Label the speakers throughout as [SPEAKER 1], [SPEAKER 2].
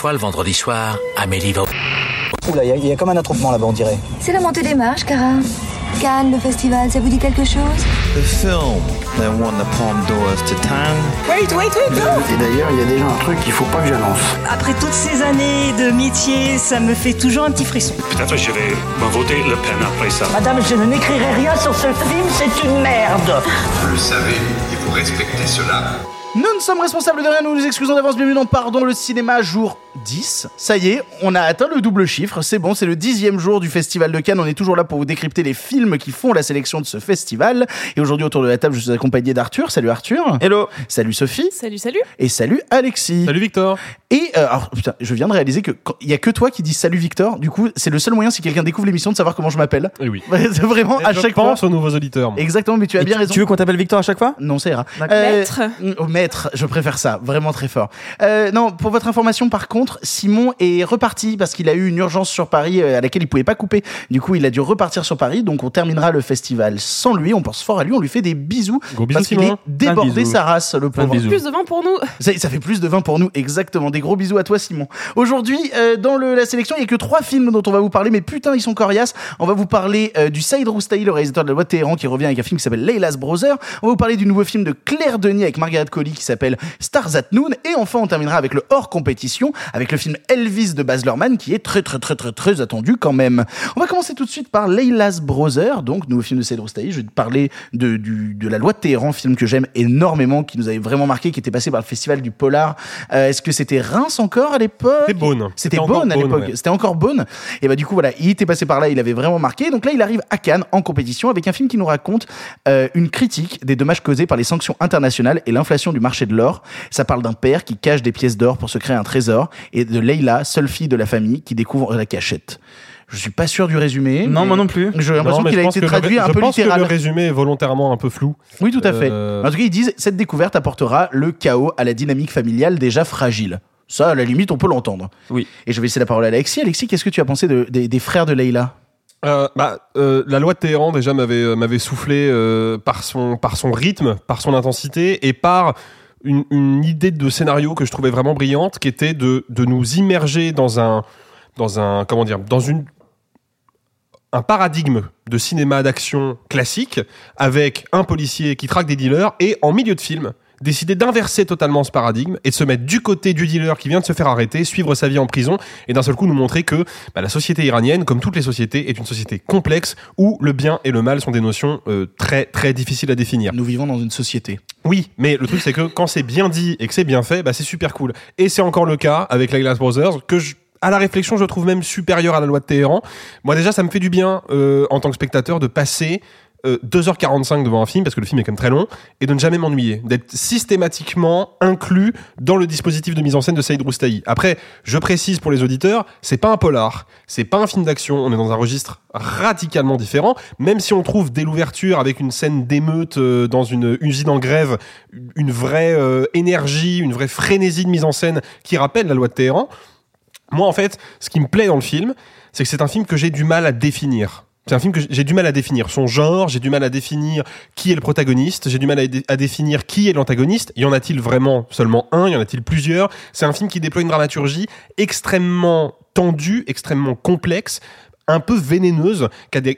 [SPEAKER 1] fois, le vendredi soir, Amélie va...
[SPEAKER 2] Oula, il y, a- il y a comme un attroupement là-bas, on dirait.
[SPEAKER 3] C'est la montée des marches, Cara. Cannes, le festival, ça vous dit quelque chose?
[SPEAKER 4] The film that won the Palme d'Or to town.
[SPEAKER 5] Wait, wait, wait, no
[SPEAKER 2] Et d'ailleurs, il y a déjà un truc qu'il faut pas que j'annonce.
[SPEAKER 5] Après toutes ces années de métier, ça me fait toujours un petit frisson.
[SPEAKER 6] Peut-être je vais me voter Le Pen après ça.
[SPEAKER 5] Madame, je ne n'écrirai rien sur ce film, c'est une merde.
[SPEAKER 7] Vous le savez, il faut respecter cela.
[SPEAKER 8] Nous ne sommes responsables de rien, nous nous excusons d'avance, bienvenue dans Pardon le cinéma, jour 10. Ça y est, on a atteint le double chiffre, c'est bon, c'est le dixième jour du Festival de Cannes, on est toujours là pour vous décrypter les films qui font la sélection de ce festival. Et aujourd'hui, autour de la table, je suis accompagné d'Arthur. Salut Arthur.
[SPEAKER 9] Hello.
[SPEAKER 8] Salut Sophie.
[SPEAKER 10] Salut, salut.
[SPEAKER 8] Et salut Alexis.
[SPEAKER 9] Salut Victor.
[SPEAKER 8] Et euh, alors, putain, je viens de réaliser que quand- il y a que toi qui dis salut Victor. Du coup, c'est le seul moyen si quelqu'un découvre l'émission de savoir comment je m'appelle.
[SPEAKER 9] Et oui.
[SPEAKER 8] c'est vraiment à
[SPEAKER 9] je
[SPEAKER 8] chaque fois.
[SPEAKER 9] pense aux nouveaux auditeurs.
[SPEAKER 8] Exactement, mais tu as
[SPEAKER 9] Et
[SPEAKER 8] bien
[SPEAKER 9] tu-
[SPEAKER 8] raison.
[SPEAKER 9] tu veux qu'on t'appelle Victor à chaque fois?
[SPEAKER 8] Non, ça ira.
[SPEAKER 9] D'accord.
[SPEAKER 10] Maître.
[SPEAKER 8] Oh, maître, je préfère ça, vraiment très fort. Euh, non, pour votre information, par contre, Simon est reparti parce qu'il a eu une urgence sur Paris euh, à laquelle il pouvait pas couper. Du coup, il a dû repartir sur Paris, donc on terminera le festival sans lui. On pense fort à lui, on lui fait des bisous
[SPEAKER 9] Gros bisous,
[SPEAKER 8] parce qu'il est
[SPEAKER 9] Simon.
[SPEAKER 8] débordé sa race, le pauvre.
[SPEAKER 10] Plus de vin pour nous.
[SPEAKER 8] Ça, ça fait plus de 20 pour nous, exactement. Des gros bisous à toi, Simon. Aujourd'hui, euh, dans le- la sélection, il y a que trois films dont on va vous parler, mais putain, ils sont coriaces. On va vous parler euh, du Saïd Roustahi, le réalisateur de la loi de Téhéran, qui revient avec un film qui s'appelle Leila's Brother. On va vous parler du nouveau film de Claire Denis avec Margaret Colley qui s'appelle Stars at Noon. Et enfin, on terminera avec le hors compétition, avec le film Elvis de Baz Luhrmann, qui est très, très, très, très, très attendu quand même. On va commencer tout de suite par Leila's Brother, donc nouveau film de Saïd Roustahi. Je vais te parler de, du, de la loi de Téhéran, film que j'aime énormément, qui nous avait vraiment marqué, qui était passé par le festival du Polar. Euh, Est-ce que c'était Reims encore à l'époque?
[SPEAKER 9] C'était Beaune.
[SPEAKER 8] C'était Beaune à l'époque.
[SPEAKER 9] ouais.
[SPEAKER 8] C'était encore Beaune. Et bah du coup voilà, il était passé par là, il avait vraiment marqué. Donc là, il arrive à Cannes en compétition avec un film qui nous raconte euh, une critique des dommages causés par les sanctions internationales et l'inflation du marché de l'or. Ça parle d'un père qui cache des pièces d'or pour se créer un trésor et de Leila, seule fille de la famille, qui découvre la cachette. Je suis pas sûr du résumé.
[SPEAKER 9] Non, moi non plus.
[SPEAKER 8] J'ai l'impression qu'il a été
[SPEAKER 9] le
[SPEAKER 8] traduit
[SPEAKER 9] ré-
[SPEAKER 8] un
[SPEAKER 9] je
[SPEAKER 8] peu
[SPEAKER 9] pense
[SPEAKER 8] littéral.
[SPEAKER 9] que le résumé est volontairement un peu flou.
[SPEAKER 8] Oui, tout à fait.
[SPEAKER 9] Euh,
[SPEAKER 8] En tout cas, ils disent cette découverte apportera le chaos à la dynamique familiale déjà fragile. Ça, à la limite, on peut l'entendre.
[SPEAKER 9] Oui.
[SPEAKER 8] Et je vais laisser la parole à Alexis. Alexis, qu'est-ce que tu as pensé de- des, des frères de Leila?
[SPEAKER 9] Euh, bah, euh, la loi de Téhéran déjà m'avait euh, m'avait soufflé euh, par son par son rythme, par son intensité et par une, idée de scénario que je trouvais vraiment brillante, qui était de nous immerger dans un comment dire dans un paradigme de cinéma d'action classique avec un policier qui traque des dealers et en milieu de film décider d'inverser totalement ce paradigme et de se mettre du côté du dealer qui vient de se faire arrêter, suivre sa vie en prison et d'un seul coup nous montrer que bah, la société iranienne, comme toutes les sociétés, est une société complexe où le bien et le mal sont des notions euh, très très difficiles à définir.
[SPEAKER 8] Nous vivons dans une société.
[SPEAKER 9] Oui, mais le truc c'est que quand c'est bien dit et que c'est bien fait, bah, c'est super cool. Et c'est encore le cas avec les Glass Brothers que je à la réflexion, je trouve même supérieur à la loi de Téhéran. Moi, déjà, ça me fait du bien, euh, en tant que spectateur, de passer euh, 2h45 devant un film, parce que le film est quand même très long, et de ne jamais m'ennuyer, d'être systématiquement inclus dans le dispositif de mise en scène de Saïd Roustahi. Après, je précise pour les auditeurs, c'est pas un polar, c'est pas un film d'action, on est dans un registre radicalement différent, même si on trouve dès l'ouverture, avec une scène d'émeute euh, dans une usine en grève, une vraie euh, énergie, une vraie frénésie de mise en scène qui rappelle la loi de Téhéran. Moi, en fait, ce qui me plaît dans le film, c'est que c'est un film que j'ai du mal à définir. C'est un film que j'ai du mal à définir son genre, j'ai du mal à définir qui est le protagoniste, j'ai du mal à, dé- à définir qui est l'antagoniste. Y en a-t-il vraiment seulement un? Y en a-t-il plusieurs? C'est un film qui déploie une dramaturgie extrêmement tendue, extrêmement complexe, un peu vénéneuse,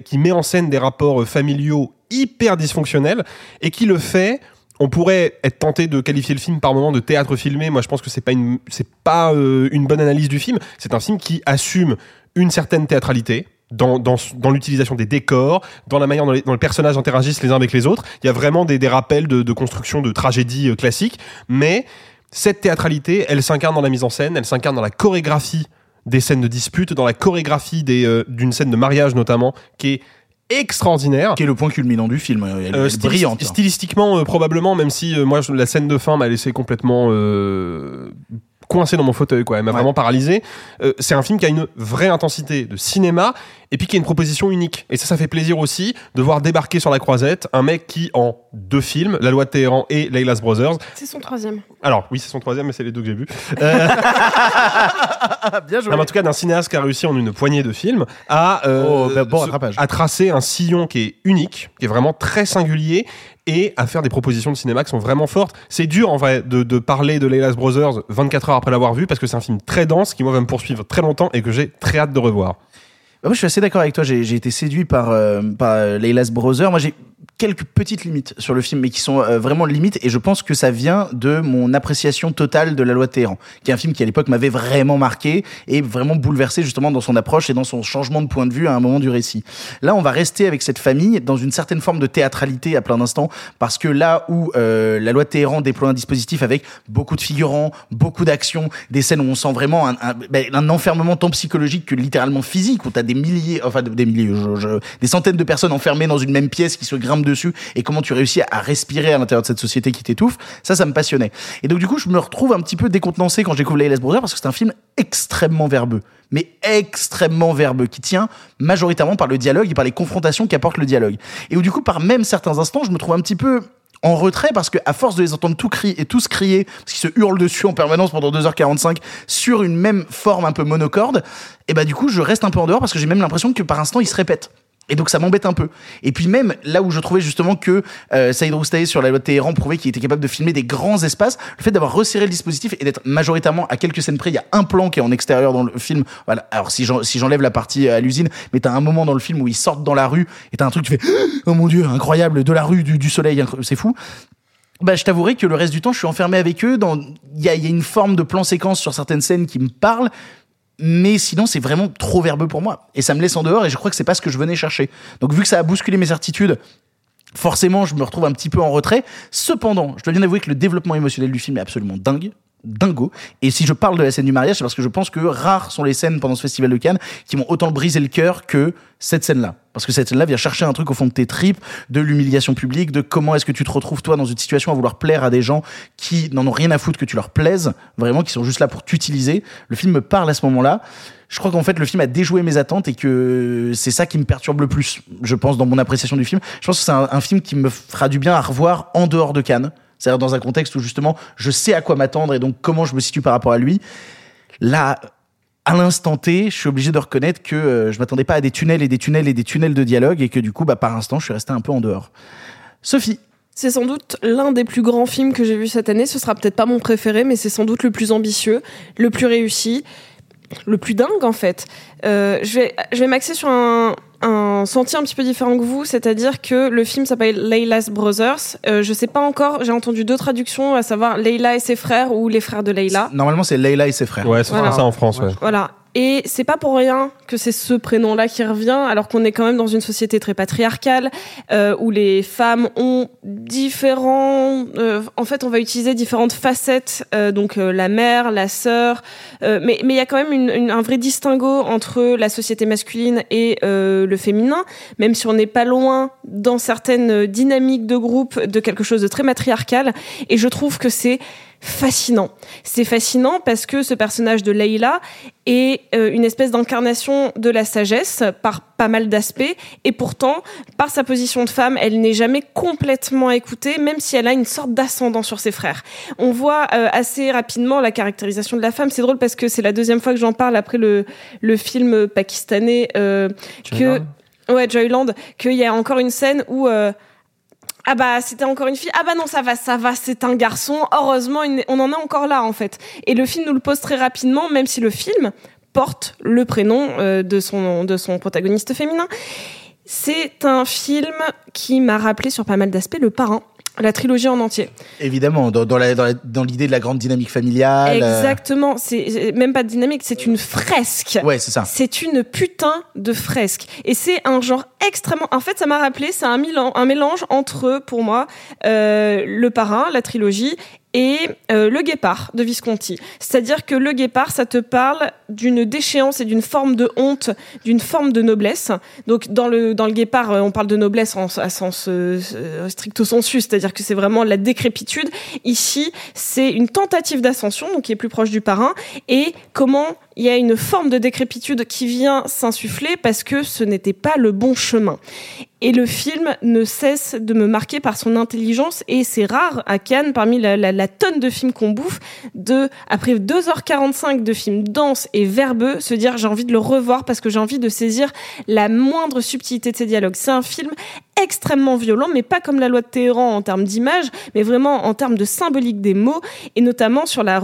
[SPEAKER 9] qui met en scène des rapports euh, familiaux hyper dysfonctionnels et qui le fait on pourrait être tenté de qualifier le film par moment de théâtre filmé. Moi, je pense que c'est pas une, c'est pas euh, une bonne analyse du film. C'est un film qui assume une certaine théâtralité. Dans, dans, dans l'utilisation des décors, dans la manière dont, les- dont les personnages interagissent les uns avec les autres. Il y a vraiment des, des rappels de, de construction de tragédie euh, classique. Mais cette théâtralité, elle s'incarne dans la mise en scène, elle s'incarne dans la chorégraphie des scènes de dispute, dans la chorégraphie des, euh, d'une scène de mariage notamment, qui est extraordinaire.
[SPEAKER 8] Qui est le point culminant du film. Elle, elle
[SPEAKER 9] Euh, stylis-
[SPEAKER 8] brillante.
[SPEAKER 9] Stylistiquement, euh, probablement, même si moi, la scène de fin m'a laissé complètement coincé dans mon fauteuil, quoi. Elle m'a vraiment paralysé. Euh, c'est un film qui a une vraie intensité de cinéma et puis qui a une proposition unique. Et ça, ça fait plaisir aussi de voir débarquer sur la croisette un mec qui, en deux films, La Loi de Téhéran et Leila's Brothers,
[SPEAKER 10] C'est son troisième.
[SPEAKER 9] alors oui, c'est son troisième, mais c'est les deux que j'ai vus. Euh,
[SPEAKER 8] Bien joué.
[SPEAKER 9] non, mais en tout cas, d'un cinéaste qui a réussi en une poignée de films à, euh,
[SPEAKER 8] Oh, bah, bon rattrapage.
[SPEAKER 9] à tracer un sillon qui est unique, qui est vraiment très singulier et à faire des propositions de cinéma qui sont vraiment fortes. C'est dur en vrai de, de parler de Leila's Brothers 24 heures après l'avoir vu parce que c'est un film très dense qui moi va me poursuivre très longtemps et que j'ai très hâte de revoir.
[SPEAKER 8] Bah, moi, je suis assez d'accord avec toi. J'ai été séduit par, euh, par euh, Leila's Brother. Moi, j'ai quelques petites limites sur le film, mais qui sont euh, vraiment limites. Et je pense que ça vient de mon appréciation totale de La Loi de Téhéran, qui est un film qui à l'époque m'avait vraiment marqué et vraiment bouleversé justement dans son approche et dans son changement de point de vue à un moment du récit. Là, on va rester avec cette famille dans une certaine forme de théâtralité à plein d'instants, parce que là où euh, La Loi de Téhéran déploie un dispositif avec beaucoup de figurants, beaucoup d'actions, des scènes où on sent vraiment un, ben, un enfermement tant psychologique que littéralement physique, où t'as des milliers, enfin des milliers, des centaines de personnes enfermées dans une même pièce qui se grimpent et comment tu réussis à respirer à l'intérieur de cette société qui t'étouffe, ça, ça me passionnait. Et donc du coup, je me retrouve un petit peu décontenancé quand je découvre Layla's Brother, parce que c'est un film extrêmement verbeux, mais extrêmement verbeux, qui tient majoritairement par le dialogue et par les confrontations qu'apporte le dialogue. Et où du coup, par même certains instants, je me trouve un petit peu en retrait parce que à force de les entendre tout crier et tous crier parce qu'ils se hurlent dessus en permanence pendant 2h45 sur une même forme un peu monocorde et bah du coup je reste un peu en dehors parce que j'ai même l'impression que par instant ils se répètent et donc ça m'embête un peu. Et puis même là où je trouvais justement que euh, Saïd sur la loi de Téhéran prouvait qu'il était capable de filmer des grands espaces, le fait d'avoir resserré le dispositif et d'être majoritairement à quelques scènes près, il y a un plan qui est en extérieur dans le film. Voilà. Alors si j'en- si j'enlève la partie euh, à l'usine, mais t'as un moment dans le film où ils sortent dans la rue et t'as un truc tu fais oh mon dieu incroyable de la rue du, soleil, c'est fou bah, je t'avouerai que le reste du temps, je suis enfermé avec eux. Dans, il y a, y a une forme de plan séquence sur certaines scènes qui me parlent, mais sinon, c'est vraiment trop verbeux pour moi. Et ça me laisse en dehors, et je crois que c'est pas ce que je venais chercher. Donc, vu que ça a bousculé mes certitudes, forcément, je me retrouve un petit peu en retrait. Cependant, je dois bien avouer que le développement émotionnel du film est absolument dingue. Dingo. Et si je parle de la scène du mariage, c'est parce que je pense que rares sont les scènes pendant ce festival de Cannes qui m'ont autant brisé le cœur que cette scène-là. Parce que cette scène-là vient chercher un truc au fond de tes tripes, de l'humiliation publique, de comment est-ce que tu te retrouves toi dans une situation à vouloir plaire à des gens qui n'en ont rien à foutre que tu leur plaises, vraiment, qui sont juste là pour t'utiliser. Le film me parle à ce moment-là. Je crois qu'en fait, le film a déjoué mes attentes et que c'est ça qui me perturbe le plus, je pense, dans mon appréciation du film. Je pense que c'est un, un film qui me fera du bien à revoir en dehors de Cannes. C'est-à-dire dans un contexte où justement, je sais à quoi m'attendre et donc comment je me situe par rapport à lui. Là, à l'instant T, je suis obligé de reconnaître que euh, je m'attendais pas à des tunnels et des tunnels et des tunnels de dialogue et que du coup, bah, par instant, je suis resté un peu en dehors. Sophie,
[SPEAKER 10] C'est sans doute l'un des plus grands films que j'ai vu cette année. Ce sera peut-être pas mon préféré, mais c'est sans doute le plus ambitieux, le plus réussi, le plus dingue en fait. Euh, je vais, je vais m'axer sur un, un sentier un petit peu différent que vous, c'est-à-dire que le film s'appelle Layla's Brothers. Euh, je sais pas encore, j'ai entendu deux traductions, à savoir Layla et ses frères ou les frères de Layla.
[SPEAKER 8] normalement, c'est Leila et ses frères.
[SPEAKER 9] Ouais, c'est
[SPEAKER 10] Voilà.
[SPEAKER 9] ça en France. Ouais.
[SPEAKER 10] Voilà. Et c'est pas pour rien que c'est ce prénom-là qui revient, alors qu'on est quand même dans une société très patriarcale, euh, où les femmes ont différents. euh, en fait, on va utiliser différentes facettes, euh, donc euh, la mère, la sœur, euh, mais mais il y a quand même une, une- un vrai distinguo entre la société masculine et le féminin, même si on n'est pas loin dans certaines dynamiques de groupe de quelque chose de très matriarcal. Et je trouve que c'est fascinant. C'est fascinant parce que ce personnage de Leila est euh, une espèce d'incarnation de la sagesse par pas mal d'aspects. Et pourtant par sa position de femme elle n'est jamais complètement écoutée même si elle a une sorte d'ascendant sur ses frères. On voit euh, assez rapidement la caractérisation de la femme. C'est drôle parce que c'est la deuxième fois que j'en parle après le, le film pakistanais euh, que ouais Joyland qu'il y a encore une scène où euh, ah bah c'était encore une fille. Ah bah non ça va, ça va, c'est un garçon. Heureusement, on en est encore là en fait. Et le film nous le pose très rapidement, même si le film porte le prénom euh, de son de son protagoniste féminin. C'est un film qui m'a rappelé sur pas mal d'aspects le parrain, la trilogie en entier.
[SPEAKER 8] Évidemment, dans, l'idée de la grande dynamique familiale. euh,
[SPEAKER 10] Exactement, c'est même pas de dynamique, c'est une fresque.
[SPEAKER 8] Ouais, c'est ça.
[SPEAKER 10] C'est une putain de fresque. Et c'est un genre extrêmement. En fait, ça m'a rappelé, c'est un, un mélange entre, pour moi, euh, Le Parrain, la trilogie, et euh, Le Guépard de Visconti. C'est-à-dire que Le Guépard, ça te parle d'une déchéance et d'une forme de honte, d'une forme de noblesse. Donc, dans le, dans le Guépard, euh, on parle de noblesse en, à sens euh, euh, stricto sensu, c'est-à-dire que c'est vraiment la décrépitude. Ici, c'est une tentative d'ascension, donc qui est plus proche du parrain, et comment il y a une forme de décrépitude qui vient s'insuffler parce que ce n'était pas le bon chemin. Et le film ne cesse de me marquer par son intelligence et c'est rare à Cannes, parmi la, tonne de films qu'on bouffe, de, après 2h45 de films denses et verbeux, se dire j'ai envie de le revoir parce que j'ai envie de saisir la moindre subtilité de ces dialogues. C'est un film extrêmement violent, mais pas comme la loi de Téhéran en termes d'image, mais vraiment en termes de symbolique des mots, et notamment sur la,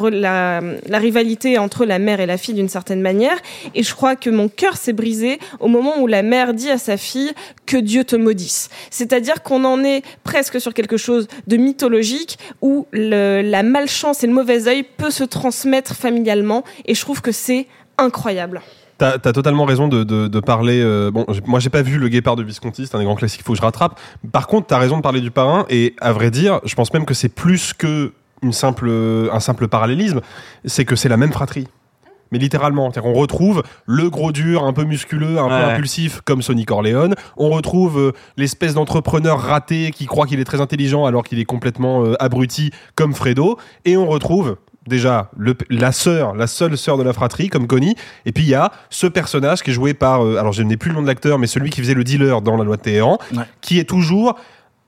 [SPEAKER 10] rivalité entre la mère et la fille d'une certaine manière. Et je crois que mon cœur s'est brisé au moment où la mère dit à sa fille que Dieu te maudisse. C'est-à-dire qu'on en est presque sur quelque chose de mythologique où la malchance et le mauvais œil peut se transmettre familialement, et je trouve que c'est incroyable.
[SPEAKER 9] T'as as totalement raison de, de, de parler. euh, bon, moi j'ai pas vu le Guépard de Visconti, c'est un des grands classiques, faut que je rattrape. Par contre, t'as raison de parler du parrain, et à vrai dire, je pense même que c'est plus que une simple, un simple parallélisme, c'est que c'est la même fratrie. Mais littéralement, qu'on retrouve le gros dur, un peu musculeux, un peu impulsif, comme Sonny Corleone. On retrouve euh, l'espèce d'entrepreneur raté qui croit qu'il est très intelligent alors qu'il est complètement euh, abruti, comme Fredo. Et on retrouve déjà le, la sœur, la seule sœur de la fratrie, comme Connie. Et puis il y a ce personnage qui est joué par, euh, alors je n'ai plus le nom de l'acteur, mais celui qui faisait le dealer dans La Loi de Téhéran,
[SPEAKER 8] Ouais.
[SPEAKER 9] qui est toujours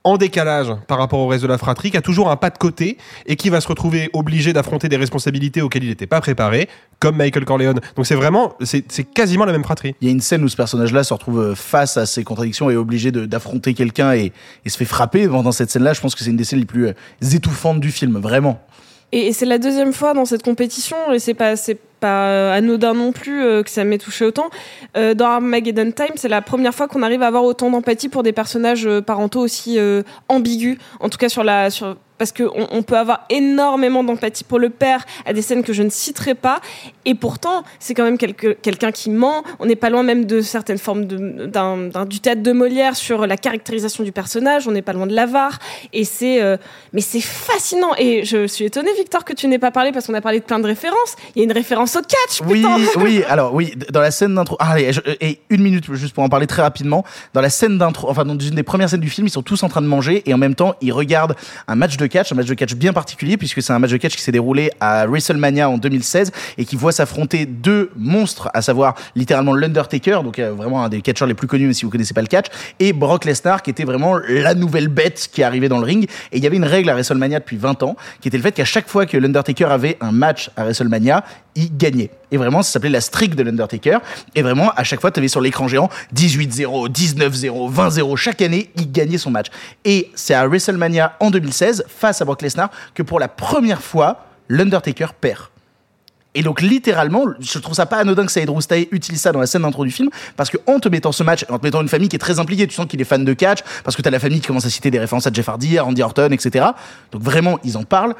[SPEAKER 9] en décalage par rapport au reste de la fratrie, qui a toujours un pas de côté et qui va se retrouver obligé d'affronter des responsabilités auxquelles il n'était pas préparé, comme Michael Corleone. Donc c'est vraiment, c'est quasiment la même fratrie.
[SPEAKER 8] Il y a une scène où ce personnage-là se retrouve euh, face à ses contradictions et est obligé d'affronter quelqu'un et, et se fait frapper pendant cette scène-là. Je pense que c'est une des scènes les plus euh, étouffantes du film, vraiment.
[SPEAKER 10] Et, c'est la deuxième fois dans cette compétition, et c'est pas pas euh, anodin non plus euh, que ça m'ait touché autant. Euh, dans Armageddon Time, c'est la première fois qu'on arrive à avoir autant d'empathie pour des personnages euh, parentaux aussi ambigus. En tout cas sur la sur parce que on, peut avoir énormément d'empathie pour le père à des scènes que je ne citerai pas, et pourtant c'est quand même quelqu'un qui ment. On n'est pas loin même de certaines formes de, d'un- du théâtre de Molière sur la caractérisation du personnage. On n'est pas loin de l'avare, et c'est euh, mais c'est fascinant. Et je suis étonnée, Victor, que tu n'aies pas parlé parce qu'on a parlé de plein de références. Il y a une référence au catch,
[SPEAKER 8] Oui,
[SPEAKER 10] putain.
[SPEAKER 8] oui, alors oui, d- dans la scène d'intro. Ah, allez, je- et une minute juste pour en parler très rapidement. Dans la scène d'intro, enfin dans une des premières scènes du film, ils sont tous en train de manger et en même temps ils regardent un match de un match de catch bien particulier puisque c'est un match de catch qui s'est déroulé à WrestleMania en 2016 et qui voit s'affronter deux monstres, à savoir littéralement l'Undertaker, donc euh, vraiment un des catcheurs les plus connus même si vous connaissez pas le catch, et Brock Lesnar qui était vraiment la nouvelle bête qui arrivait dans le ring. Et il y avait une règle à WrestleMania depuis 20 ans qui était le fait qu'à chaque fois que l'Undertaker avait un match à WrestleMania, il gagnait. Et vraiment, ça s'appelait la streak de l'Undertaker. Et vraiment, à chaque fois, tu avais sur l'écran géant 18-0, 19-0, 20-0. Chaque année, il gagnait son match. Et c'est à WrestleMania en 2016, face à Brock Lesnar, que pour la première fois, l'Undertaker perd. Et donc littéralement, je trouve ça pas anodin que Saïd Roustaé utilise ça dans la scène d'intro du film, parce que en te mettant ce match, en te mettant une famille qui est très impliquée, tu sens qu'il est fan de catch, parce que t'as la famille qui commence à citer des références à Jeff Hardy, à Randy Orton, etc. Donc vraiment, ils en parlent.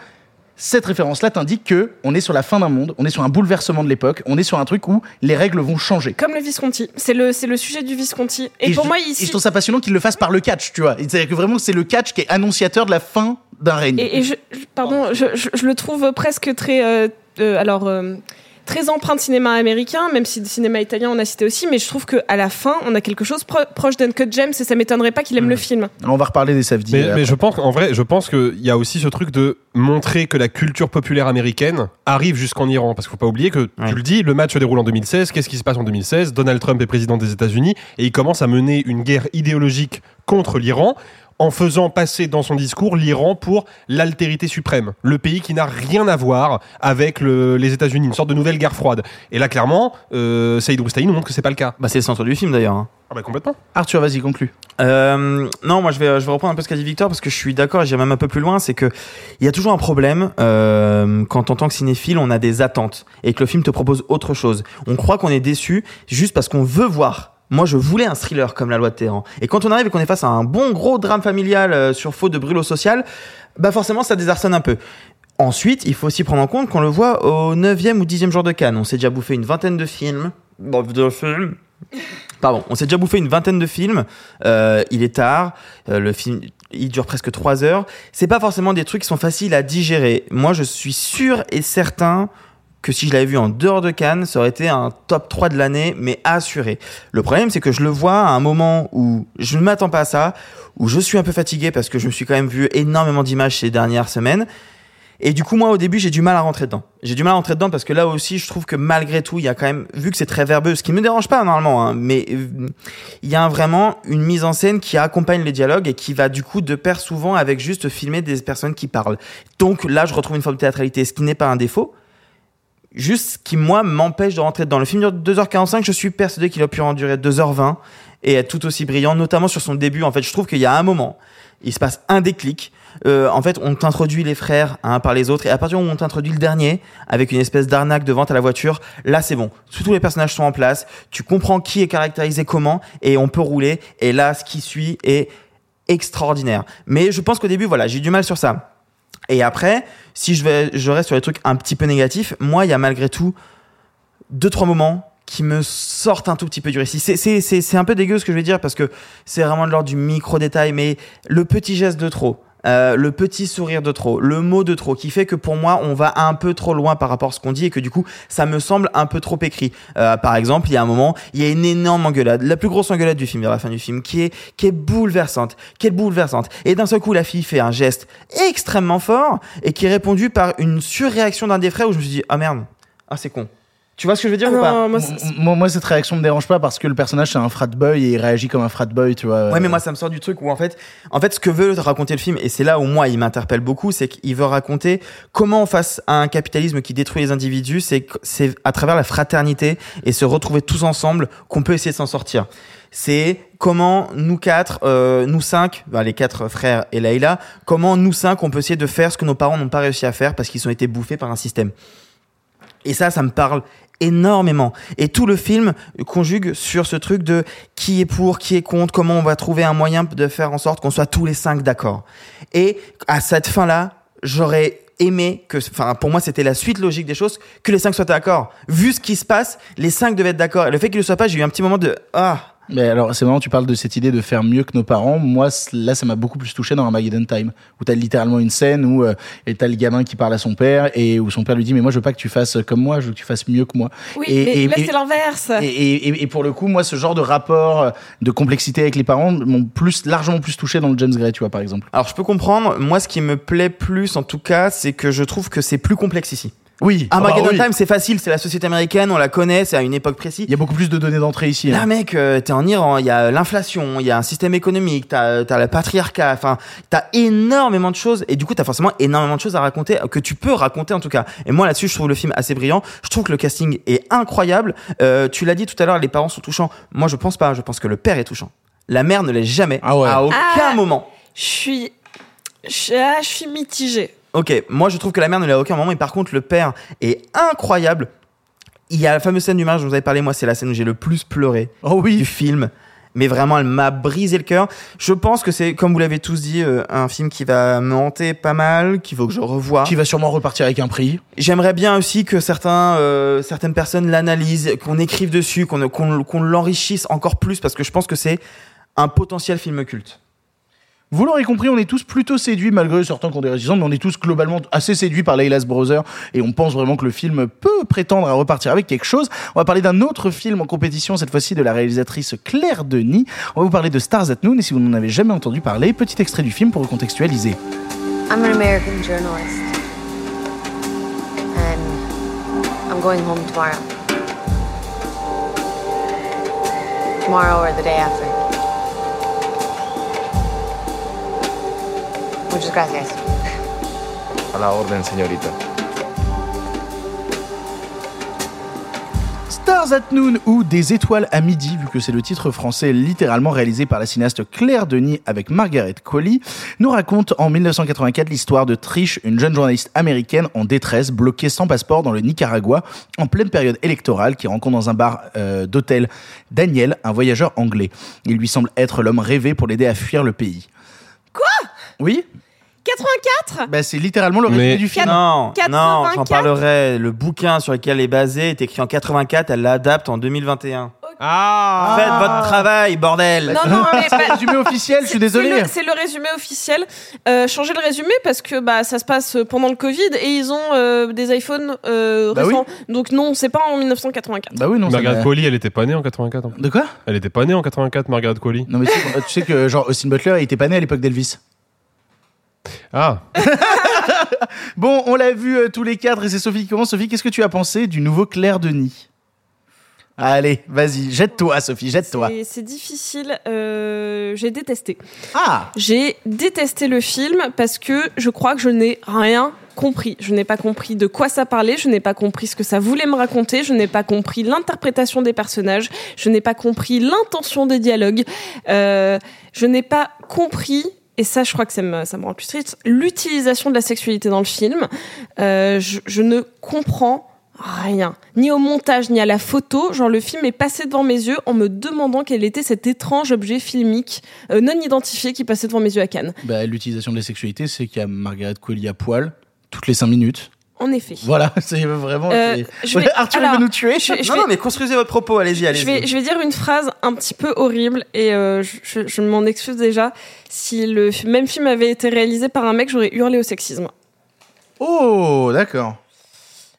[SPEAKER 8] Cette référence-là t'indique que on est sur la fin d'un monde, on est sur un bouleversement de l'époque, on est sur un truc où les règles vont changer.
[SPEAKER 10] Comme le Visconti. C'est le, c'est le sujet du Visconti. Et, pour
[SPEAKER 8] je,
[SPEAKER 10] moi,
[SPEAKER 8] et
[SPEAKER 10] ici.
[SPEAKER 8] je trouve ça passionnant qu'il le fasse par le catch, tu vois. C'est-à-dire que vraiment, c'est le catch qui est annonciateur de la fin d'un règne.
[SPEAKER 10] Et, et je, pardon, je, je- je le trouve presque très, euh, euh, alors euh, très empreint de cinéma américain, même si le cinéma italien on a cité aussi, mais je trouve que à la fin on a quelque chose pro- proche d'Uncut James et ça m'étonnerait pas qu'il aime le film.
[SPEAKER 8] On va reparler des Safdie.
[SPEAKER 9] Mais,
[SPEAKER 8] euh,
[SPEAKER 9] mais je pense en vrai, je pense qu'il y a aussi ce truc de montrer que la culture populaire américaine arrive jusqu'en Iran. Parce qu'il faut pas oublier que,
[SPEAKER 11] Ouais.
[SPEAKER 9] tu le dis, le match se déroule en 2016. Qu'est-ce qui se passe en 2016 Donald Trump est président des États-Unis et il commence à mener une guerre idéologique contre l'Iran en faisant passer dans son discours l'Iran pour l'altérité suprême, le pays qui n'a rien à voir avec le- les États-Unis, une sorte de nouvelle guerre froide. Et là, clairement, euh, Saïd Roustaï nous montre que c'est pas le cas.
[SPEAKER 11] Bah, c'est le centre du film d'ailleurs. hein.
[SPEAKER 9] Ah bah complètement.
[SPEAKER 8] Arthur, vas-y, conclue.
[SPEAKER 11] Euh, non, moi je vais, je vais reprendre un peu ce qu'a dit Victor parce que je suis d'accord et j'irai même un peu plus loin. C'est que il y a toujours un problème euh, quand en tant que cinéphile on a des attentes et que le film te propose autre chose. On croit qu'on est déçu juste parce qu'on veut voir. Moi, je voulais un thriller comme La Loi de Téhéran. Et quand on arrive et qu'on est face à un bon gros drame familial euh, sur faute de brûlot social, bah forcément ça désarçonne un peu. Ensuite, il faut aussi prendre en compte qu'on le voit au 9e ou 10e jour de Cannes. On s'est déjà bouffé une vingtaine de films. De films. Pardon, on s'est déjà bouffé une vingtaine de films. Euh, il est tard. Euh, le film, il dure presque trois heures. C'est pas forcément des trucs qui sont faciles à digérer. Moi, je suis sûr et certain que si je l'avais vu en dehors de Cannes, ça aurait été un top 3 de l'année, mais assuré. Le problème, c'est que je le vois à un moment où je ne m'attends pas à ça, où je suis un peu fatigué parce que je me suis quand même vu énormément d'images ces dernières semaines. Et du coup, moi, au début, j'ai du mal à rentrer dedans. J'ai du mal à rentrer dedans parce que là aussi, je trouve que malgré tout, il y a quand même, vu que c'est très verbeux, ce qui me dérange pas normalement, hein, mais euh, il y a vraiment une mise en scène qui accompagne les dialogues et qui va du coup de pair souvent avec juste filmer des personnes qui parlent. Donc là, je retrouve une forme de théâtralité, ce qui n'est pas un défaut. Juste qui, moi, m'empêche de rentrer dedans. Le film dure 2h45, je suis persuadé qu'il a pu en durer 2h20 et être tout aussi brillant, notamment sur son début. En fait, je trouve qu'il y a un moment, il se passe un déclic. Euh, en fait, on t'introduit les frères un par les autres, et à partir où on t'introduit le dernier, avec une espèce d'arnaque de vente à la voiture, là c'est bon. Tous les personnages sont en place, tu comprends qui est caractérisé comment, et on peut rouler, et là ce qui suit est extraordinaire. Mais je pense qu'au début, voilà, j'ai du mal sur ça. Et après, si je, reste sur les trucs un petit peu négatifs, moi, il y a malgré tout deux, trois moments qui me sortent un tout petit peu du récit. C'est un peu dégueu ce que je vais dire parce que c'est vraiment de l'ordre du micro-détail, mais le petit geste de trop, euh, le petit sourire de trop, le mot de trop, qui fait que pour moi, on va un peu trop loin par rapport à ce qu'on dit et que du coup, ça me semble un peu trop écrit. Euh, par exemple, il y a un moment, il y a une énorme engueulade, la plus grosse engueulade du film, vers la fin du film, qui est, qui est bouleversante, qui est bouleversante. Et d'un seul coup, la fille fait un geste extrêmement fort et qui est répondu par une surréaction d'un des frères où je me suis dit, ah merde, ah c'est con. Tu vois ce que je veux dire
[SPEAKER 10] Ah
[SPEAKER 11] ou pas
[SPEAKER 10] moi,
[SPEAKER 8] M- Moi, moi, cette réaction me dérange pas parce que le personnage c'est un frat boy et il réagit comme un frat boy, tu vois.
[SPEAKER 11] Ouais, mais moi, ça me sort du truc où en fait, en fait, ce que veut raconter le film, et c'est là où moi, il m'interpelle beaucoup, c'est qu'il veut raconter comment, face à un capitalisme qui détruit les individus, c'est c'est à travers la fraternité et se retrouver tous ensemble qu'on peut essayer de s'en sortir. C'est comment nous quatre, euh, nous cinq, ben, les quatre frères et Layla, comment nous cinq, on peut essayer de faire ce que nos parents n'ont pas réussi à faire parce qu'ils ont été bouffés par un système. Et ça, ça me parle énormément. Et tout le film conjugue sur ce truc de qui est pour, qui est contre, comment on va trouver un moyen de faire en sorte qu'on soit tous les cinq d'accord. Et à cette fin-là, j'aurais aimé que, enfin, pour moi, c'était la suite logique des choses, que les cinq soient d'accord. Vu ce qui se passe, les cinq devaient être d'accord. Et le fait qu'ils ne le soient pas, j'ai eu un petit moment de, ah,
[SPEAKER 8] Mais alors, c'est marrant, tu parles de cette idée de faire mieux que nos parents. Moi, là, ça m'a beaucoup plus touché dans Armageddon Time, où t'as littéralement une scène où euh, t'as le gamin qui parle à son père et où son père lui dit mais moi je veux pas que tu fasses comme moi, je veux que tu fasses mieux que moi.
[SPEAKER 10] Oui,
[SPEAKER 8] Et-
[SPEAKER 10] mais
[SPEAKER 8] et-
[SPEAKER 10] là
[SPEAKER 8] et-
[SPEAKER 10] c'est l'inverse.
[SPEAKER 8] Et, et- et- et pour le coup, moi, ce genre de rapport euh, de complexité avec les parents m'ont plus largement plus touché dans le James Gray, tu vois, par exemple.
[SPEAKER 11] Alors je peux comprendre. Moi, ce qui me plaît plus, en tout cas, c'est que je trouve que c'est plus complexe ici.
[SPEAKER 8] Oui.
[SPEAKER 11] Armageddon
[SPEAKER 8] Ah bah oui.
[SPEAKER 11] Time, c'est facile, c'est la société américaine, on la connaît, c'est à une époque précise.
[SPEAKER 8] Il y a beaucoup plus de données d'entrée ici.
[SPEAKER 11] Là,
[SPEAKER 8] hein.
[SPEAKER 11] mec, euh, t'es en Iran, il y a l'inflation, il y a un système économique, t'as as le patriarcat, enfin, t'as énormément de choses, et du coup, t'as forcément énormément de choses à raconter, que tu peux raconter en tout cas. Et moi, là-dessus, je trouve le film assez brillant. Je trouve que le casting est incroyable. Euh, tu l'as dit tout à l'heure, les parents sont touchants. Moi, je pense pas. Je pense que le père est touchant. La mère ne l'est jamais.
[SPEAKER 8] Ah ouais.
[SPEAKER 11] À aucun
[SPEAKER 10] Ah.
[SPEAKER 11] moment.
[SPEAKER 10] Je suis, je, ah, je suis mitigée.
[SPEAKER 11] Ok, moi je trouve que la mère ne l'est à aucun moment, mais par contre le père est incroyable. Il y a la fameuse scène du mariage dont vous avez parlé, moi c'est la scène où j'ai le plus pleuré
[SPEAKER 8] Oh
[SPEAKER 11] du
[SPEAKER 8] oui.
[SPEAKER 11] film. Mais vraiment, elle m'a brisé le cœur. Je pense que c'est, comme vous l'avez tous dit, euh, un film qui va me hanter pas mal, qu'il faut que je revoie.
[SPEAKER 8] Qui va sûrement repartir avec un prix.
[SPEAKER 11] J'aimerais bien aussi que certains, euh, certaines personnes l'analysent, qu'on écrive dessus, qu'on qu'on qu'on l'enrichisse encore plus, parce que je pense que c'est un potentiel film culte.
[SPEAKER 8] Vous l'aurez compris, on est tous plutôt séduits, malgré certains qui ont des mais on est tous globalement assez séduits par Layla's Brother, et on pense vraiment que le film peut prétendre à repartir avec quelque chose. On va parler d'un autre film en compétition, cette fois-ci de la réalisatrice Claire Denis. On va vous parler de Stars at Noon, et si vous n'en avez jamais entendu parler, petit extrait du film pour recontextualiser.
[SPEAKER 3] I'm an American journalist. And I'm going home tomorrow. Tomorrow or the day after. Muchas gracias.
[SPEAKER 12] A la orden, señorita.
[SPEAKER 8] Stars at Noon ou Des étoiles à midi, vu que c'est le titre français littéralement réalisé par la cinéaste Claire Denis avec Margaret Qualley, nous raconte en 1984 l'histoire de Trish, une jeune journaliste américaine en détresse, bloquée sans passeport dans le Nicaragua, en pleine période électorale, qui rencontre dans un bar euh, d'hôtel Daniel, un voyageur anglais. Il lui semble être l'homme rêvé pour l'aider à fuir le pays. Oui
[SPEAKER 10] 84
[SPEAKER 8] bah, C'est littéralement le résumé
[SPEAKER 9] Mais-
[SPEAKER 8] du film.
[SPEAKER 11] Non,
[SPEAKER 10] 84.
[SPEAKER 11] non, j'en parlerai. Le bouquin sur lequel elle est basée est écrit en 84, elle l'adapte en 2021.
[SPEAKER 9] Ah
[SPEAKER 11] Faites votre travail, bordel
[SPEAKER 10] Non, non, mais
[SPEAKER 8] C'est le
[SPEAKER 10] pas-
[SPEAKER 8] résumé officiel, je suis désolé.
[SPEAKER 10] C'est le, c'est le résumé officiel. Euh, changer le résumé parce que bah ça se passe pendant le Covid et ils ont euh, des iPhones euh,
[SPEAKER 8] Bah oui.
[SPEAKER 10] récents. Donc non, c'est pas en 1984.
[SPEAKER 8] Bah oui, non, ça
[SPEAKER 9] Margaret
[SPEAKER 8] m'a-
[SPEAKER 9] Qualley, elle était pas née en 84. hein.
[SPEAKER 8] De quoi?
[SPEAKER 9] Elle était pas née en 84, Margaret Qualley.
[SPEAKER 8] Non mais tu sais, tu sais que genre Austin Butler il était pas né à l'époque d'Elvis.
[SPEAKER 9] Ah,
[SPEAKER 8] Bon, on l'a vu euh, tous les quatre et c'est Sophie qui commence. Sophie, qu'est-ce que tu as pensé du nouveau Claire Denis? Allez, vas-y, jette-toi, Sophie, jette-toi.
[SPEAKER 10] Et c'est difficile. euh, j'ai détesté.
[SPEAKER 8] Ah
[SPEAKER 10] J'ai détesté le film parce que je crois que je n'ai rien compris. Je n'ai pas compris de quoi ça parlait, je n'ai pas compris ce que ça voulait me raconter, je n'ai pas compris l'interprétation des personnages, je n'ai pas compris l'intention des dialogues, euh, je n'ai pas compris et ça, je crois que ça me, ça rend plus triste, l'utilisation de la sexualité dans le film. Euh, je, ne comprends rien, ni au montage, ni à la photo. Genre, le film est passé devant mes yeux en me demandant quel était cet étrange objet filmique euh, non identifié qui passait devant mes yeux à Cannes.
[SPEAKER 8] Bah, L'utilisation de la sexualité, c'est qu'il y a Margaret Qualley à poil toutes les 5 minutes.
[SPEAKER 10] En effet.
[SPEAKER 8] Voilà, c'est vraiment.
[SPEAKER 10] Euh,
[SPEAKER 8] c'est-
[SPEAKER 10] je vais-
[SPEAKER 8] Arthur
[SPEAKER 10] alors,
[SPEAKER 8] veut nous tuer.
[SPEAKER 10] je- je
[SPEAKER 11] non,
[SPEAKER 10] vais-
[SPEAKER 11] non, mais construisez votre propos, allez-y, allez-y.
[SPEAKER 10] Je vais, je vais dire une phrase un petit peu horrible et euh, je, je- je m'en excuse déjà. Si le même film avait été réalisé par un mec, j'aurais hurlé au sexisme.
[SPEAKER 8] Oh, d'accord.